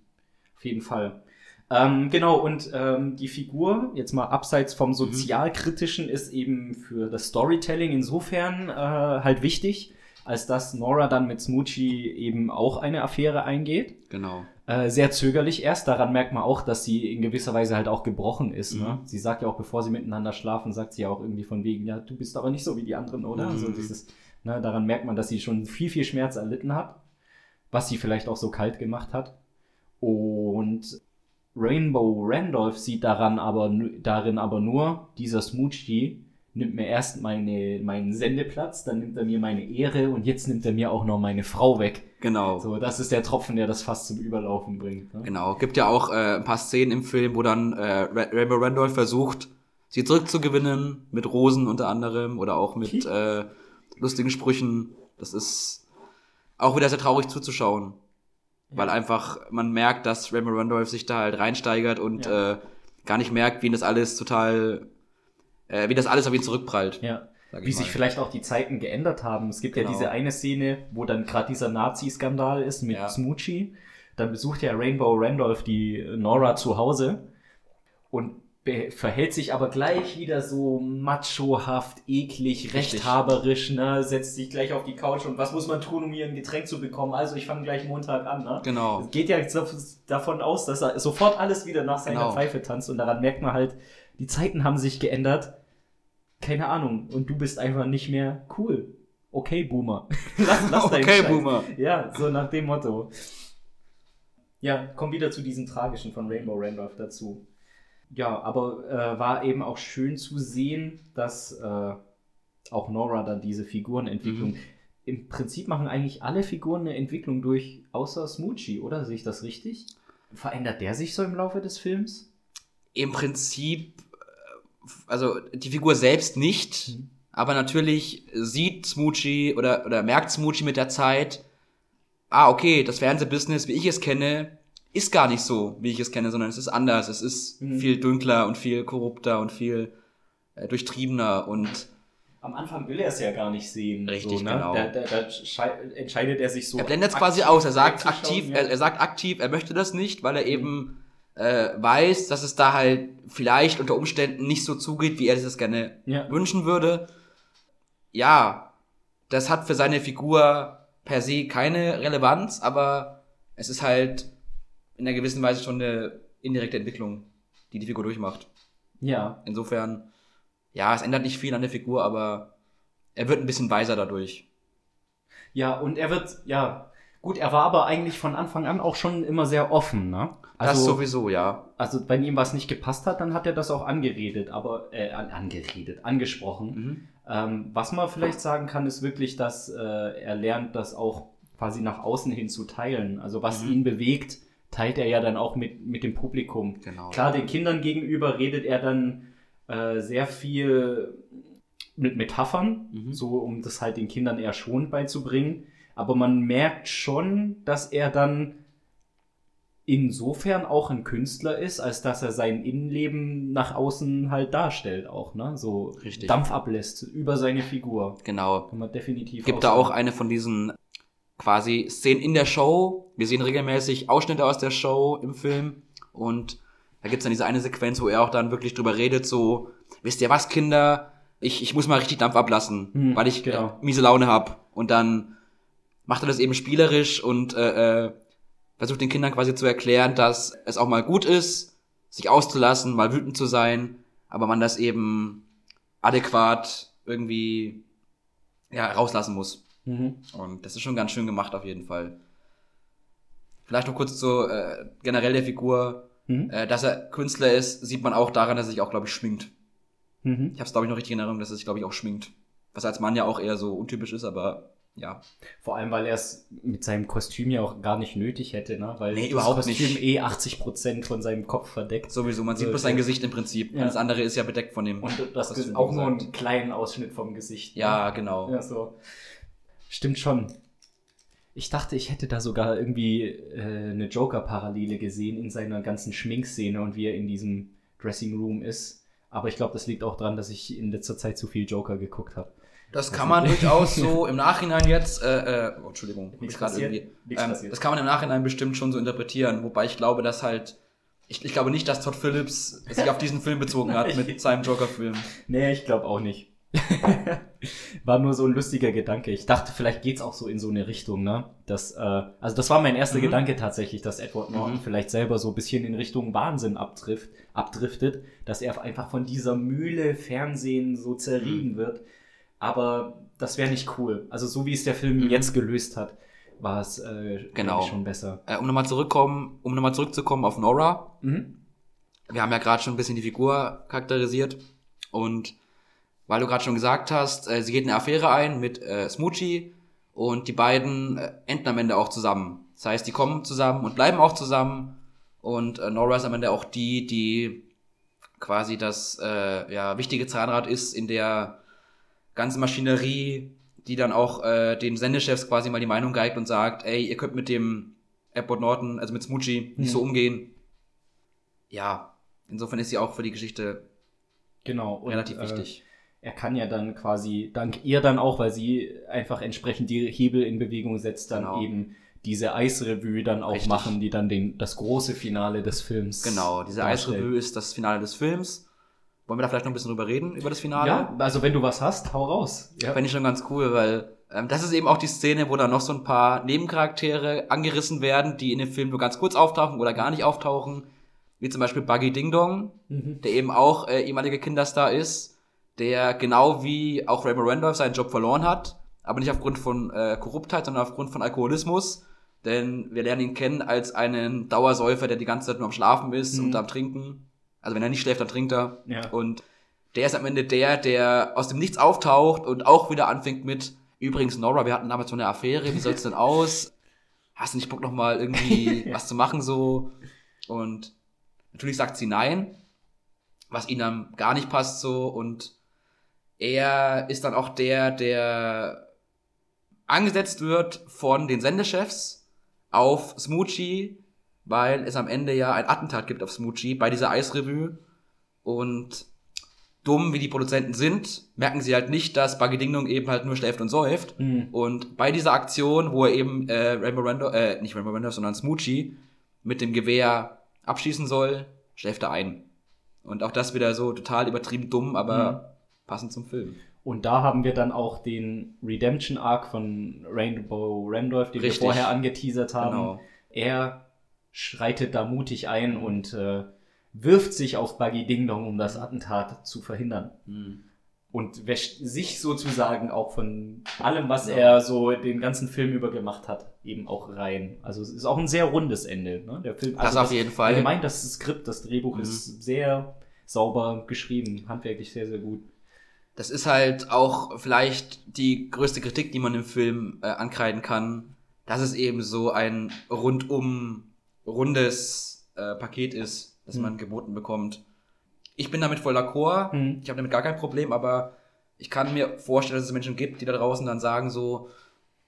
Auf jeden Fall. Ähm, genau, und ähm, die Figur, jetzt mal abseits Mhm. vom Sozialkritischen, ist eben für das Storytelling insofern äh, halt wichtig, als dass Nora dann mit Smoochie eben auch eine Affäre eingeht. Genau. Äh, sehr zögerlich erst. Daran merkt man auch, dass sie in gewisser Weise halt auch gebrochen ist. Mhm. Ne? Sie sagt ja auch, bevor sie miteinander schlafen, sagt sie ja auch irgendwie von wegen, ja, du bist aber nicht so wie die anderen, oder? Mhm. Also dieses, ne, daran merkt man, dass sie schon viel, viel Schmerz erlitten hat, was sie vielleicht auch so kalt gemacht hat. Und Rainbow Randolph sieht daran aber, darin aber nur, dieser Smoochie nimmt mir erst meine, meinen Sendeplatz, dann nimmt er mir meine Ehre und jetzt nimmt er mir auch noch meine Frau weg. Genau. So, das ist der Tropfen, der das fast zum Überlaufen bringt. Ne? Genau. Gibt ja auch äh, ein paar Szenen im Film, wo dann äh, Ra- Rainbow Randolph versucht, sie zurückzugewinnen, mit Rosen unter anderem oder auch mit äh, lustigen Sprüchen. Das ist auch wieder sehr traurig zuzuschauen. Weil einfach man merkt, dass Rainbow Randolph sich da halt reinsteigert und Ja. äh, gar nicht merkt, wie das alles total, äh, wie das alles auf ihn zurückprallt. Ja. Wie mal. sich vielleicht auch die Zeiten geändert haben. Es gibt Genau. ja diese eine Szene, wo dann gerade dieser Nazi-Skandal ist mit Ja. Smoochie. Dann besucht ja Rainbow Randolph die Nora zu Hause und verhält sich aber gleich wieder so machohaft, eklig, Richtig. rechthaberisch, ne? Setzt sich gleich auf die Couch und was muss man tun, um hier ein Getränk zu bekommen? Also ich fange gleich Montag an, ne? Genau. Es geht ja davon aus, dass er sofort alles wieder nach seiner Genau. Pfeife tanzt und daran merkt man halt, die Zeiten haben sich geändert. Keine Ahnung. Und du bist einfach nicht mehr cool. Okay, Boomer. (laughs) lass, lass deinen Okay, Scheiß. Boomer. Ja, so nach dem Motto. Ja, komm wieder zu diesem Tragischen von Rainbow Randolph dazu. Ja, aber äh, war eben auch schön zu sehen, dass äh, auch Nora dann diese Figurenentwicklung. Mhm. Im Prinzip machen eigentlich alle Figuren eine Entwicklung durch, außer Smoochie, oder? Sehe ich das richtig? Verändert der sich so im Laufe des Films? Im Prinzip äh, also die Figur selbst nicht, aber natürlich sieht Smoochie oder, oder merkt Smoochie mit der Zeit, ah, okay, das Fernsehbusiness, wie ich es kenne, ist gar nicht so, wie ich es kenne, sondern es ist anders. Es ist viel dunkler und viel korrupter und viel äh, durchtriebener und Am Anfang will er es ja gar nicht sehen. Richtig, so, ne? genau. Da, da, da schei- entscheidet er sich so. er blendet es quasi aus. Er sagt aktiv, ja. er, er sagt aktiv, er möchte das nicht, weil er eben äh, weiß, dass es da halt vielleicht unter Umständen nicht so zugeht, wie er sich das gerne Ja. wünschen würde. Ja, das hat für seine Figur per se keine Relevanz, aber es ist halt in einer gewissen Weise schon eine indirekte Entwicklung, die die Figur durchmacht. ja. Insofern, ja, es ändert nicht viel an der Figur, aber er wird ein bisschen weiser dadurch. Ja, und er wird, ja, gut, er war aber eigentlich von Anfang an auch schon immer sehr offen, ne? das sowieso, ja. Also, wenn ihm was nicht gepasst hat, dann hat er das auch angeredet, aber, äh, an, angeredet, angesprochen. Mhm. Ähm, was man vielleicht sagen kann, ist wirklich, dass äh, er lernt, das auch quasi nach außen hin zu teilen. Also, was Mhm. ihn bewegt, teilt er ja dann auch mit, mit dem Publikum. Genau. Klar, den Kindern gegenüber redet er dann äh, sehr viel mit Metaphern, Mhm. so um das halt den Kindern eher schon beizubringen. Aber man merkt schon, dass er dann insofern auch ein Künstler ist, als dass er sein Innenleben nach außen halt darstellt auch, ne? So Richtig. Dampf ablässt über seine Figur. Genau. Kann man definitiv Gibt da auch eine von diesen quasi Szenen in der Show. Wir sehen regelmäßig Ausschnitte aus der Show im Film und da gibt's dann diese eine Sequenz, wo er auch dann wirklich drüber redet, so, wisst ihr was, Kinder, ich, ich muss mal richtig Dampf ablassen, Hm, weil ich genau. äh, miese Laune hab. Und dann macht er das eben spielerisch und äh, äh, versucht den Kindern quasi zu erklären, dass es auch mal gut ist, sich auszulassen, mal wütend zu sein, aber man das eben adäquat irgendwie ja, rauslassen muss. Mhm. Und das ist schon ganz schön gemacht auf jeden Fall. Vielleicht noch kurz zu äh, generell der Figur. Mhm. Äh, dass er Künstler ist, sieht man auch daran, dass er sich auch, glaube ich, schminkt. Mhm. Ich habe es, glaube ich, noch richtig in Erinnerung, dass er sich, glaube ich, auch schminkt. Was als Mann ja auch eher so untypisch ist, aber ja. Vor allem, weil er es mit seinem Kostüm ja auch gar nicht nötig hätte, ne? Weil Nee, das überhaupt Kostüm nicht. eh 80% von seinem Kopf verdeckt. Sowieso, man sieht Also, bloß sein Gesicht im Prinzip. Ja. Alles andere ist ja bedeckt von dem. Und das Kostüm, ist auch nur einen kleinen Ausschnitt vom Gesicht. ne? Ja, genau. Ja, so. Stimmt schon. Ich dachte, ich hätte da sogar irgendwie äh, eine Joker-Parallele gesehen in seiner ganzen Schminkszene und wie er in diesem Dressing Room ist. Aber ich glaube, das liegt auch daran, dass ich in letzter Zeit zu viel Joker geguckt habe. Das kann man (laughs) durchaus so im Nachhinein jetzt, äh, äh, oh, Entschuldigung, Nichts passiert. irgendwie- Nichts ähm, das kann man im Nachhinein bestimmt schon so interpretieren, wobei ich glaube, dass halt, ich, ich glaube nicht, dass Todd Phillips sich auf diesen Film bezogen hat (laughs) mit seinem Joker-Film. Nee, ich glaube auch nicht. (laughs) war nur so ein lustiger Gedanke. Ich dachte, vielleicht geht's auch so in so eine Richtung, ne? Das, äh, also das war mein erster Mhm. Gedanke tatsächlich, dass Edward Norton Mhm. vielleicht selber so ein bisschen in Richtung Wahnsinn abtrifft, abdriftet, dass er einfach von dieser Mühle Fernsehen so Mhm. zerrieben wird. Aber das wäre nicht cool. Also so wie es der Film jetzt gelöst hat, war es äh, Genau. schon besser. Äh, um nochmal zurückkommen, um nochmal zurückzukommen auf Nora. Mhm. Wir haben ja gerade schon ein bisschen die Figur charakterisiert und weil du gerade schon gesagt hast, äh, sie geht eine Affäre ein mit äh, Smoochie und die beiden äh, enden am Ende auch zusammen. Das heißt, die kommen zusammen und bleiben auch zusammen und äh, Nora ist am Ende auch die, die quasi das äh, ja, wichtige Zahnrad ist in der ganzen Maschinerie, die dann auch äh, den Sendechefs quasi mal die Meinung geigt und sagt, ey, ihr könnt mit dem Edward Norton, also mit Smoochie, nicht Mhm. so umgehen. Ja, insofern ist sie auch für die Geschichte Genau. Und, relativ äh, wichtig. Er kann ja dann quasi, dank ihr dann auch, weil sie einfach entsprechend die Hebel in Bewegung setzt, dann Genau. eben diese Eisrevue dann auch Richtig. machen, die dann den, das große Finale des Films. Genau, diese darstellt. Eisrevue ist das Finale des Films. Wollen wir da vielleicht noch ein bisschen drüber reden, über das Finale? Ja, also wenn du was hast, hau raus. Ja. Fände ich schon ganz cool, weil ähm, das ist eben auch die Szene, wo dann noch so ein paar Nebencharaktere angerissen werden, die in dem Film nur ganz kurz auftauchen oder gar nicht auftauchen. Wie zum Beispiel Buggy Ding Dong, Mhm. der eben auch äh, ehemaliger Kinderstar ist, der genau wie auch Raymond Randolph seinen Job verloren hat, aber nicht aufgrund von äh, Korruptheit, sondern aufgrund von Alkoholismus. Denn wir lernen ihn kennen als einen Dauersäufer, der die ganze Zeit nur am Schlafen ist Mhm. und am Trinken. Also wenn er nicht schläft, dann trinkt er. Ja. Und der ist am Ende der, der aus dem Nichts auftaucht und auch wieder anfängt mit, übrigens Nora, wir hatten damals so eine Affäre, wie soll's denn aus? Hast du nicht Bock noch mal irgendwie (laughs) was zu machen so? Und natürlich sagt sie nein. was ihm dann gar nicht passt so und er ist dann auch der, der angesetzt wird von den Sendechefs auf Smoochie, weil es am Ende ja ein Attentat gibt auf Smoochie bei dieser Eisrevue und dumm wie die Produzenten sind, merken sie halt nicht, dass Buggy Ding Dong eben halt nur schläft und säuft. Mhm. Und bei dieser Aktion, wo er eben äh, Rainbow Randolph, äh, nicht Rainbow Randolph, sondern Smoochie mit dem Gewehr abschießen soll, schläft er ein. Und auch das wieder so total übertrieben dumm, aber passend zum Film. Und da haben wir dann auch den Redemption Arc von Rainbow Randolph, den Richtig. wir vorher angeteasert haben. Genau. Er schreitet da mutig ein und äh, wirft sich auf Buggy Ding Dong, um das Attentat zu verhindern. Hm. Und wäscht sich sozusagen auch von allem, was Ja. er so den ganzen Film über gemacht hat, eben auch rein. Also es ist auch ein sehr rundes Ende. Ne? Der Film, Das also auf jeden Fall. Allgemein, das Skript, das Drehbuch Mhm. ist sehr sauber geschrieben, handwerklich sehr, sehr gut. Das ist halt auch vielleicht die größte Kritik, die man im Film äh, ankreiden kann, dass es eben so ein rundum rundes äh, Paket ist, das Hm. man geboten bekommt. Ich bin damit voll d'accord, Hm. ich habe damit gar kein Problem, aber ich kann mir vorstellen, dass es Menschen gibt, die da draußen dann sagen so,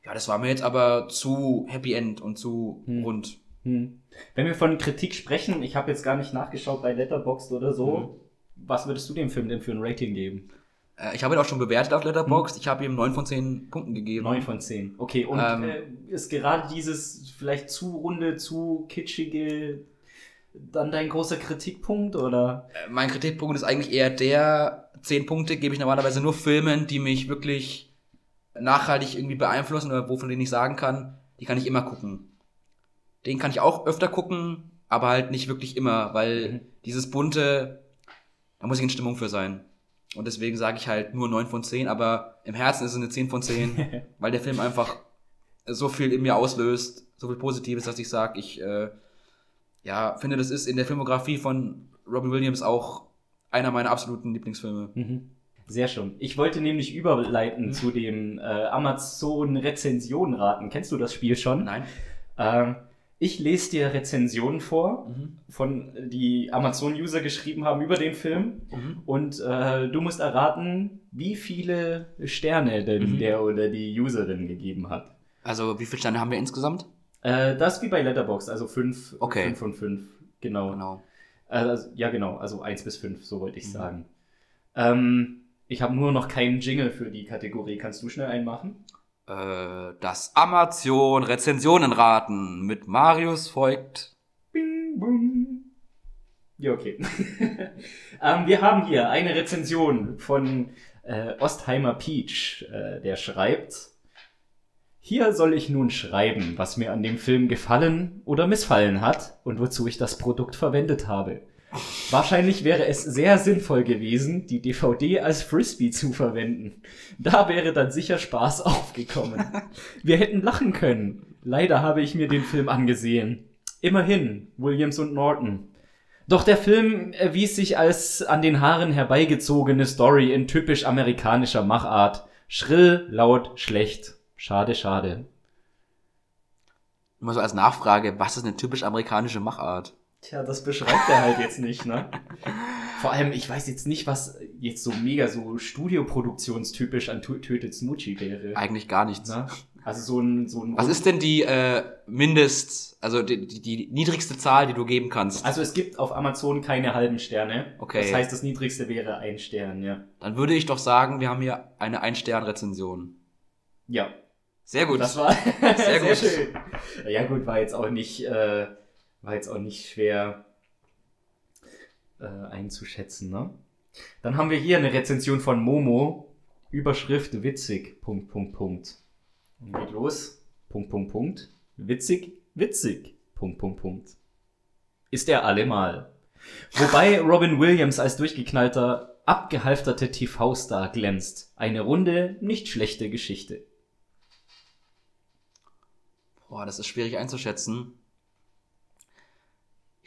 ja, das war mir jetzt aber zu Happy End und zu Hm. rund. Hm. Wenn wir von Kritik sprechen, ich habe jetzt gar nicht nachgeschaut bei Letterboxd oder so. Was würdest du dem Film denn für ein Rating geben? Äh, ich habe ihn auch schon bewertet auf Letterboxd, Hm. ich habe ihm 9 von 10 Punkten gegeben. 9 von 10. Okay, und Ähm, äh, ist gerade dieses vielleicht zu runde, zu kitschige dann dein großer Kritikpunkt oder? Äh, mein Kritikpunkt ist eigentlich eher der, 10 Punkte gebe ich normalerweise nur Filmen, die mich wirklich nachhaltig irgendwie beeinflussen oder wovon denen ich sagen kann, die kann ich immer gucken. Den kann ich auch öfter gucken, aber halt nicht wirklich immer, weil Mhm. dieses bunte, da muss ich in Stimmung für sein. Und deswegen sage ich halt nur 9 von 10, aber im Herzen ist es eine 10 von 10, (laughs) weil der Film einfach so viel in mir auslöst, so viel Positives, dass ich sage, ich äh, ja, finde, das ist in der Filmografie von Robin Williams auch einer meiner absoluten Lieblingsfilme. Mhm. Sehr schön. Ich wollte nämlich überleiten Mhm. zu dem äh, Amazon Rezensionraten. Kennst du das Spiel schon? Nein. Ähm, ich lese dir Rezensionen vor, Mhm. von die Amazon-User geschrieben haben über den Film. Mhm. Und äh, du musst erraten, wie viele Sterne denn Mhm. der oder die Userin gegeben hat. Also, wie viele Sterne haben wir insgesamt? Äh, das wie bei Letterboxd, also 5 Okay. fünf von 5. Genau. Genau. Äh, also, ja, genau, also 1 bis 5, so wollte ich Mhm. sagen. Ähm, ich habe nur noch keinen Jingle für die Kategorie. Kannst du schnell einen machen? Äh, das Amazon Rezensionenraten mit Marius folgt. Bing, bum. Ja, okay. (laughs) ähm, wir haben hier eine Rezension von äh, Ostheimer Peach, äh, der schreibt, hier soll ich nun schreiben, was mir an dem Film gefallen oder missfallen hat und wozu ich das Produkt verwendet habe. Wahrscheinlich wäre es sehr sinnvoll gewesen, die DVD als Frisbee zu verwenden. Da wäre dann sicher Spaß (laughs) aufgekommen. Wir hätten lachen können. Leider habe ich mir den Film angesehen. Immerhin, Williams und Norton. Doch der Film erwies sich als an den Haaren herbeigezogene Story in typisch amerikanischer Machart. Schrill, laut, schlecht. Schade, schade. Immer so als Nachfrage, was ist eine typisch amerikanische Machart? Tja, das beschreibt er halt jetzt nicht, ne? (laughs) Vor allem, ich weiß jetzt nicht, was jetzt so mega so studioproduktionstypisch an Tö- Tötet Snoochie wäre. Eigentlich gar nichts. Ne? Also so ein, so ein Was ist denn die äh, Mindest, also die, die, die niedrigste Zahl, die du geben kannst? Also es gibt auf Amazon keine halben Sterne. Okay. Das heißt, das niedrigste wäre ein Stern, ja. Dann würde ich doch sagen, wir haben hier eine Ein-Stern-Rezension. Ja, Sehr gut. das war sehr, (laughs) gut. schön. Ja gut, war jetzt auch nicht, äh, war jetzt auch nicht schwer äh, einzuschätzen, ne? Dann haben wir hier eine Rezension von Momo. Überschrift witzig, Punkt, Punkt, Punkt. Und geht los. Punkt, Punkt, Punkt. Witzig, witzig, Punkt, Punkt, Punkt. Ist er allemal. Wobei Robin Williams als durchgeknallter, abgehalfterter TV-Star glänzt. Eine runde, nicht schlechte Geschichte. Boah, das ist schwierig einzuschätzen.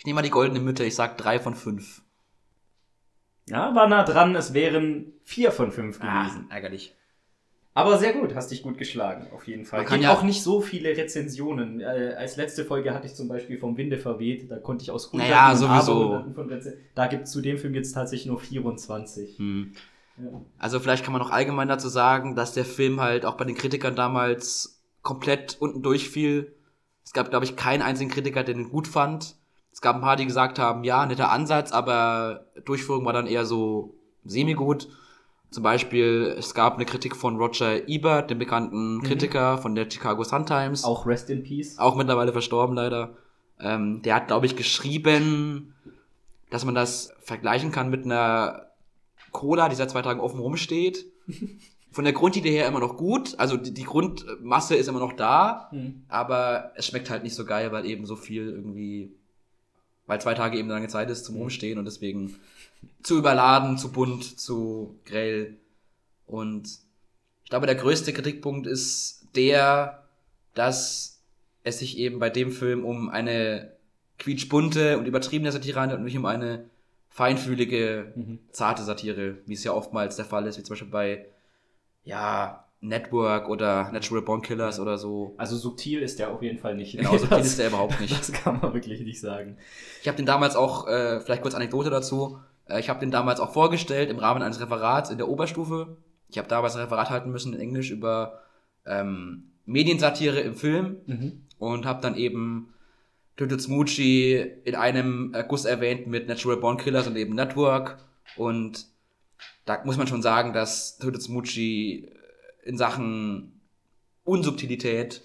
Ich nehme mal die goldene Mitte, ich sag drei von fünf. Ja, war nah dran, es wären vier von fünf Ah, gewesen. ärgerlich. Aber sehr gut, hast dich gut geschlagen, auf jeden Fall. Man kann Gibt ja- auch nicht so viele Rezensionen. Äh, als letzte Folge hatte ich zum Beispiel vom Winde verweht, da konnte ich aus hunderten Naja, und sowieso. Von Rezen Da gibt es zu dem Film jetzt tatsächlich nur 24. Hm. Ja. Also vielleicht kann man noch allgemein dazu sagen, dass der Film halt auch bei den Kritikern damals komplett unten durchfiel. Es gab, glaube ich, keinen einzigen Kritiker, der den gut fand. Es gab ein paar, die gesagt haben, ja, netter Ansatz, aber Durchführung war dann eher so semi-gut. Zum Beispiel, es gab eine Kritik von Roger Ebert, dem bekannten Kritiker von der Chicago Sun-Times. Auch Rest in Peace. auch mittlerweile verstorben leider. Ähm, der hat, glaube ich, geschrieben, dass man das vergleichen kann mit einer Cola, die seit zwei Tagen offen rumsteht. (laughs) Von der Grundidee her immer noch gut, also die, die Grundmasse ist immer noch da, Hm. aber es schmeckt halt nicht so geil, weil eben so viel irgendwie, weil zwei Tage eben eine lange Zeit ist zum Rumstehen und deswegen zu überladen, zu bunt, zu grell. Und ich glaube, der größte Kritikpunkt ist der, dass es sich eben bei dem Film um eine quietschbunte und übertriebene Satire handelt und nicht um eine feinfühlige, Mhm. zarte Satire, wie es ja oftmals der Fall ist, wie zum Beispiel bei, ja, Network oder Natural Born Killers oder so. Also subtil ist der auf jeden Fall nicht. (laughs) Genau, so viel ist der überhaupt nicht. Das kann man wirklich nicht sagen. Ich habe den damals auch, äh, vielleicht kurz Anekdote dazu, äh, ich habe den damals auch vorgestellt im Rahmen eines Referats in der Oberstufe. Ich habe damals ein Referat halten müssen in Englisch über ähm, Mediensatire im Film Mhm. und habe dann eben Tötet Smoochie in einem äh, Guss erwähnt mit Natural Born Killers und eben Network. Und da muss man schon sagen, dass Tötet Smoochie in Sachen Unsubtilität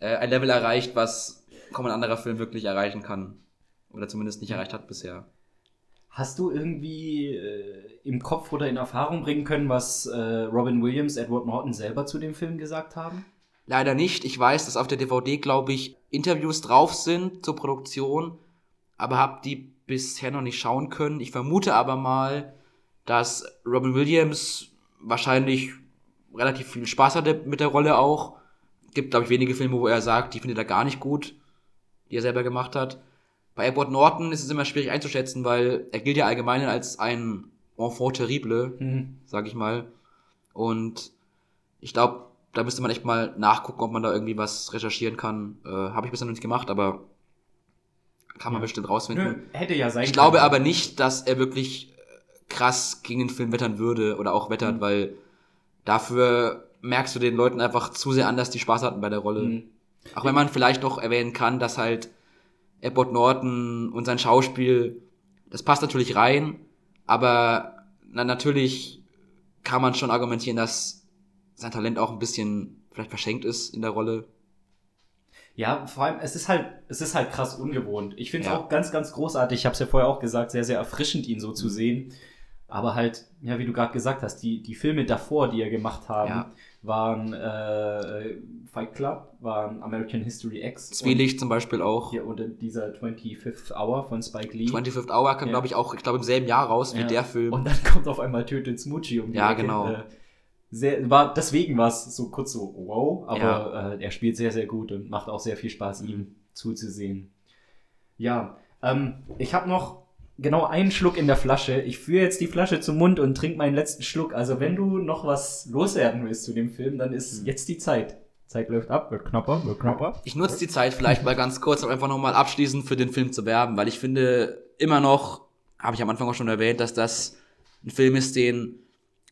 äh, ein Level erreicht, was kaum ein anderer Film wirklich erreichen kann. Oder zumindest nicht erreicht hat bisher. Hast du irgendwie äh, im Kopf oder in Erfahrung bringen können, was äh, Robin Williams, Edward Norton selber zu dem Film gesagt haben? Leider nicht. Ich weiß, dass auf der DVD, glaube ich, Interviews drauf sind zur Produktion, aber habe die bisher noch nicht schauen können. Ich vermute aber mal, dass Robin Williams wahrscheinlich relativ viel Spaß hatte mit der Rolle auch. Gibt, glaube ich, wenige Filme, wo er sagt, die findet er gar nicht gut, die er selber gemacht hat. Bei Edward Norton ist es immer schwierig einzuschätzen, weil er gilt ja allgemein als ein Enfant terrible, Mhm. sag ich mal. Und ich glaube, da müsste man echt mal nachgucken, ob man da irgendwie was recherchieren kann. Äh, Habe ich bisher noch nicht gemacht, aber kann man Ja. bestimmt rausfinden. Nö, hätte ja sein Ich glaube können. aber nicht, dass er wirklich äh, krass gegen den Film wettern würde oder auch wettert, Mhm. weil dafür merkst du den Leuten einfach zu sehr an, dass die Spaß hatten bei der Rolle. Mhm. Auch wenn man vielleicht noch erwähnen kann, dass halt Edward Norton und sein Schauspiel, das passt natürlich rein, aber na, natürlich kann man schon argumentieren, dass sein Talent auch ein bisschen vielleicht verschenkt ist in der Rolle. Ja, vor allem, es ist halt, es ist halt krass ungewohnt. Ich finde es Ja. auch ganz, ganz großartig. Ich habe es ja vorher auch gesagt, sehr, sehr erfrischend, ihn so Mhm. zu sehen. Aber halt, ja, wie du gerade gesagt hast, die, die Filme davor, die er gemacht haben, Ja. waren äh, Fight Club, waren American History X. Zwielicht zum Beispiel auch. Ja, und dieser 25th Hour von Spike Lee. 25th Hour kam, Ja. glaube ich, auch, ich glaube, im selben Jahr raus wie Ja. der Film. Und dann (laughs) kommt auf einmal Tötet Smoochie um die Ja, Ecke. genau. Äh, sehr, war, deswegen war es so kurz so wow, aber äh, er spielt sehr, sehr gut und macht auch sehr viel Spaß, ihm zuzusehen. Ja, ähm, ich habe noch genau einen Schluck in der Flasche. Ich führe jetzt die Flasche zum Mund und trinke meinen letzten Schluck. Also wenn du noch was loswerden willst zu dem Film, dann ist Hm. jetzt die Zeit. Zeit läuft ab, wird knapper, wird knapper. Ich nutze die Zeit vielleicht mal ganz kurz, um einfach nochmal abschließend für den Film zu werben, weil ich finde immer noch, habe ich am Anfang auch schon erwähnt, dass das ein Film ist, den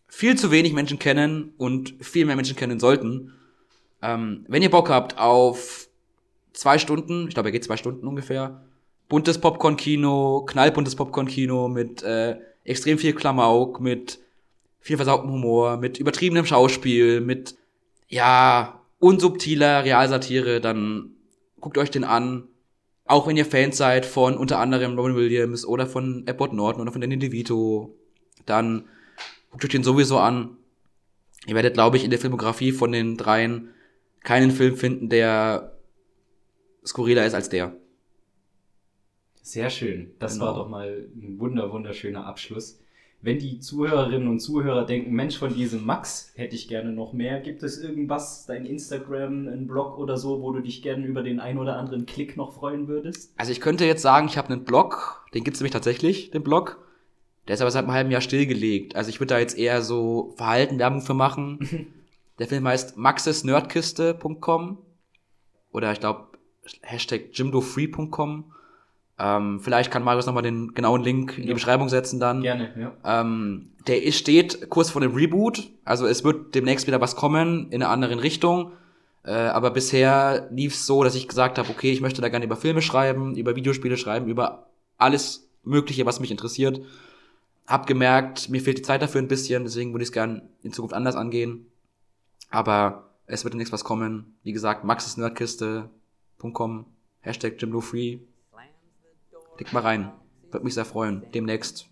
viel zu wenig Menschen kennen und viel mehr Menschen kennen sollten. Ähm, wenn ihr Bock habt auf zwei Stunden, ich glaube, er geht zwei Stunden ungefähr, buntes Popcorn-Kino, knallbuntes Popcorn-Kino mit äh, extrem viel Klamauk, mit viel versautem Humor, mit übertriebenem Schauspiel, mit ja, unsubtiler Realsatire, dann guckt euch den an. Auch wenn ihr Fans seid von unter anderem Robin Williams oder von Edward Norton oder von Danny DeVito, dann guckt euch den sowieso an. Ihr werdet, glaube ich, in der Filmografie von den dreien keinen Film finden, der skurriler ist als der. Sehr schön. Das Genau. war doch mal ein wunder, wunderschöner Abschluss. Wenn die Zuhörerinnen und Zuhörer denken, Mensch, von diesem Max hätte ich gerne noch mehr, gibt es irgendwas, dein Instagram, ein Blog oder so, wo du dich gerne über den ein oder anderen Klick noch freuen würdest? Also ich könnte jetzt sagen, ich habe einen Blog, den gibt's nämlich tatsächlich, den Blog. Der ist aber seit einem halben Jahr stillgelegt. Also ich würde da jetzt eher so Verhalten Werbung für machen. (laughs) Der Film heißt maxesnerdkiste.com oder ich glaube Hashtag jimdofree.com. Ähm, vielleicht kann Marius nochmal den genauen Link in die Ja. Beschreibung setzen dann. Gerne, ja. Ähm, der ist, steht kurz vor dem Reboot. Also es wird demnächst wieder was kommen in einer anderen Richtung. Äh, aber bisher lief es so, dass ich gesagt habe, okay, ich möchte da gerne über Filme schreiben, über Videospiele schreiben, über alles Mögliche, was mich interessiert. Hab gemerkt, mir fehlt die Zeit dafür ein bisschen, deswegen würde ich es gerne in Zukunft anders angehen. Aber es wird demnächst was kommen. Wie gesagt, maxesnerdkiste.com, Hashtag JimLoFree. Klick mal rein. Würde mich sehr freuen. Demnächst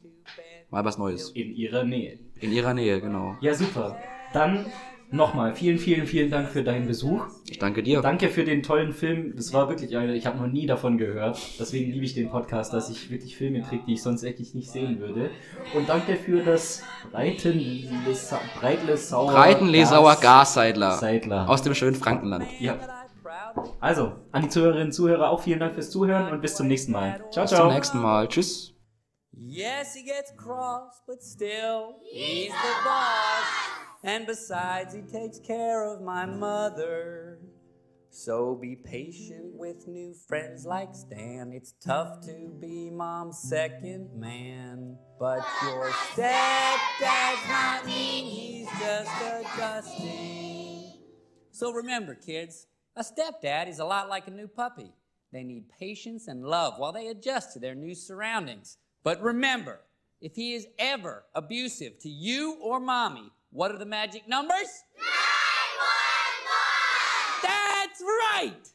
mal was Neues. In ihrer Nähe. In ihrer Nähe, genau. Ja, super. Dann nochmal vielen, vielen, vielen Dank für deinen Besuch. Ich danke dir. Danke für den tollen Film. Das war wirklich, ich habe noch nie davon gehört. Deswegen liebe ich den Podcast, dass ich wirklich Filme kriege, die ich sonst wirklich nicht sehen würde. Und danke für das Breitenlesa Breitlesauer Breitenlesauer Gasseidler. Seidler. Aus dem schönen Frankenland. Ja. Also, an die Zuhörerinnen und Zuhörer auch vielen Dank fürs Zuhören und bis zum nächsten Mal. Ciao, Bis ciao. zum nächsten Mal. Tschüss. Yes, he gets cross, but still, he's the boss. And besides, he takes care of my mother. So be patient with new friends like Stan. It's tough to be mom's second man. But your stepdad's not mean, he's just adjusting. So remember, kids, a stepdad is a lot like a new puppy. They need patience and love while they adjust to their new surroundings. But remember, if he is ever abusive to you or mommy, what are the magic numbers? 911! That's right!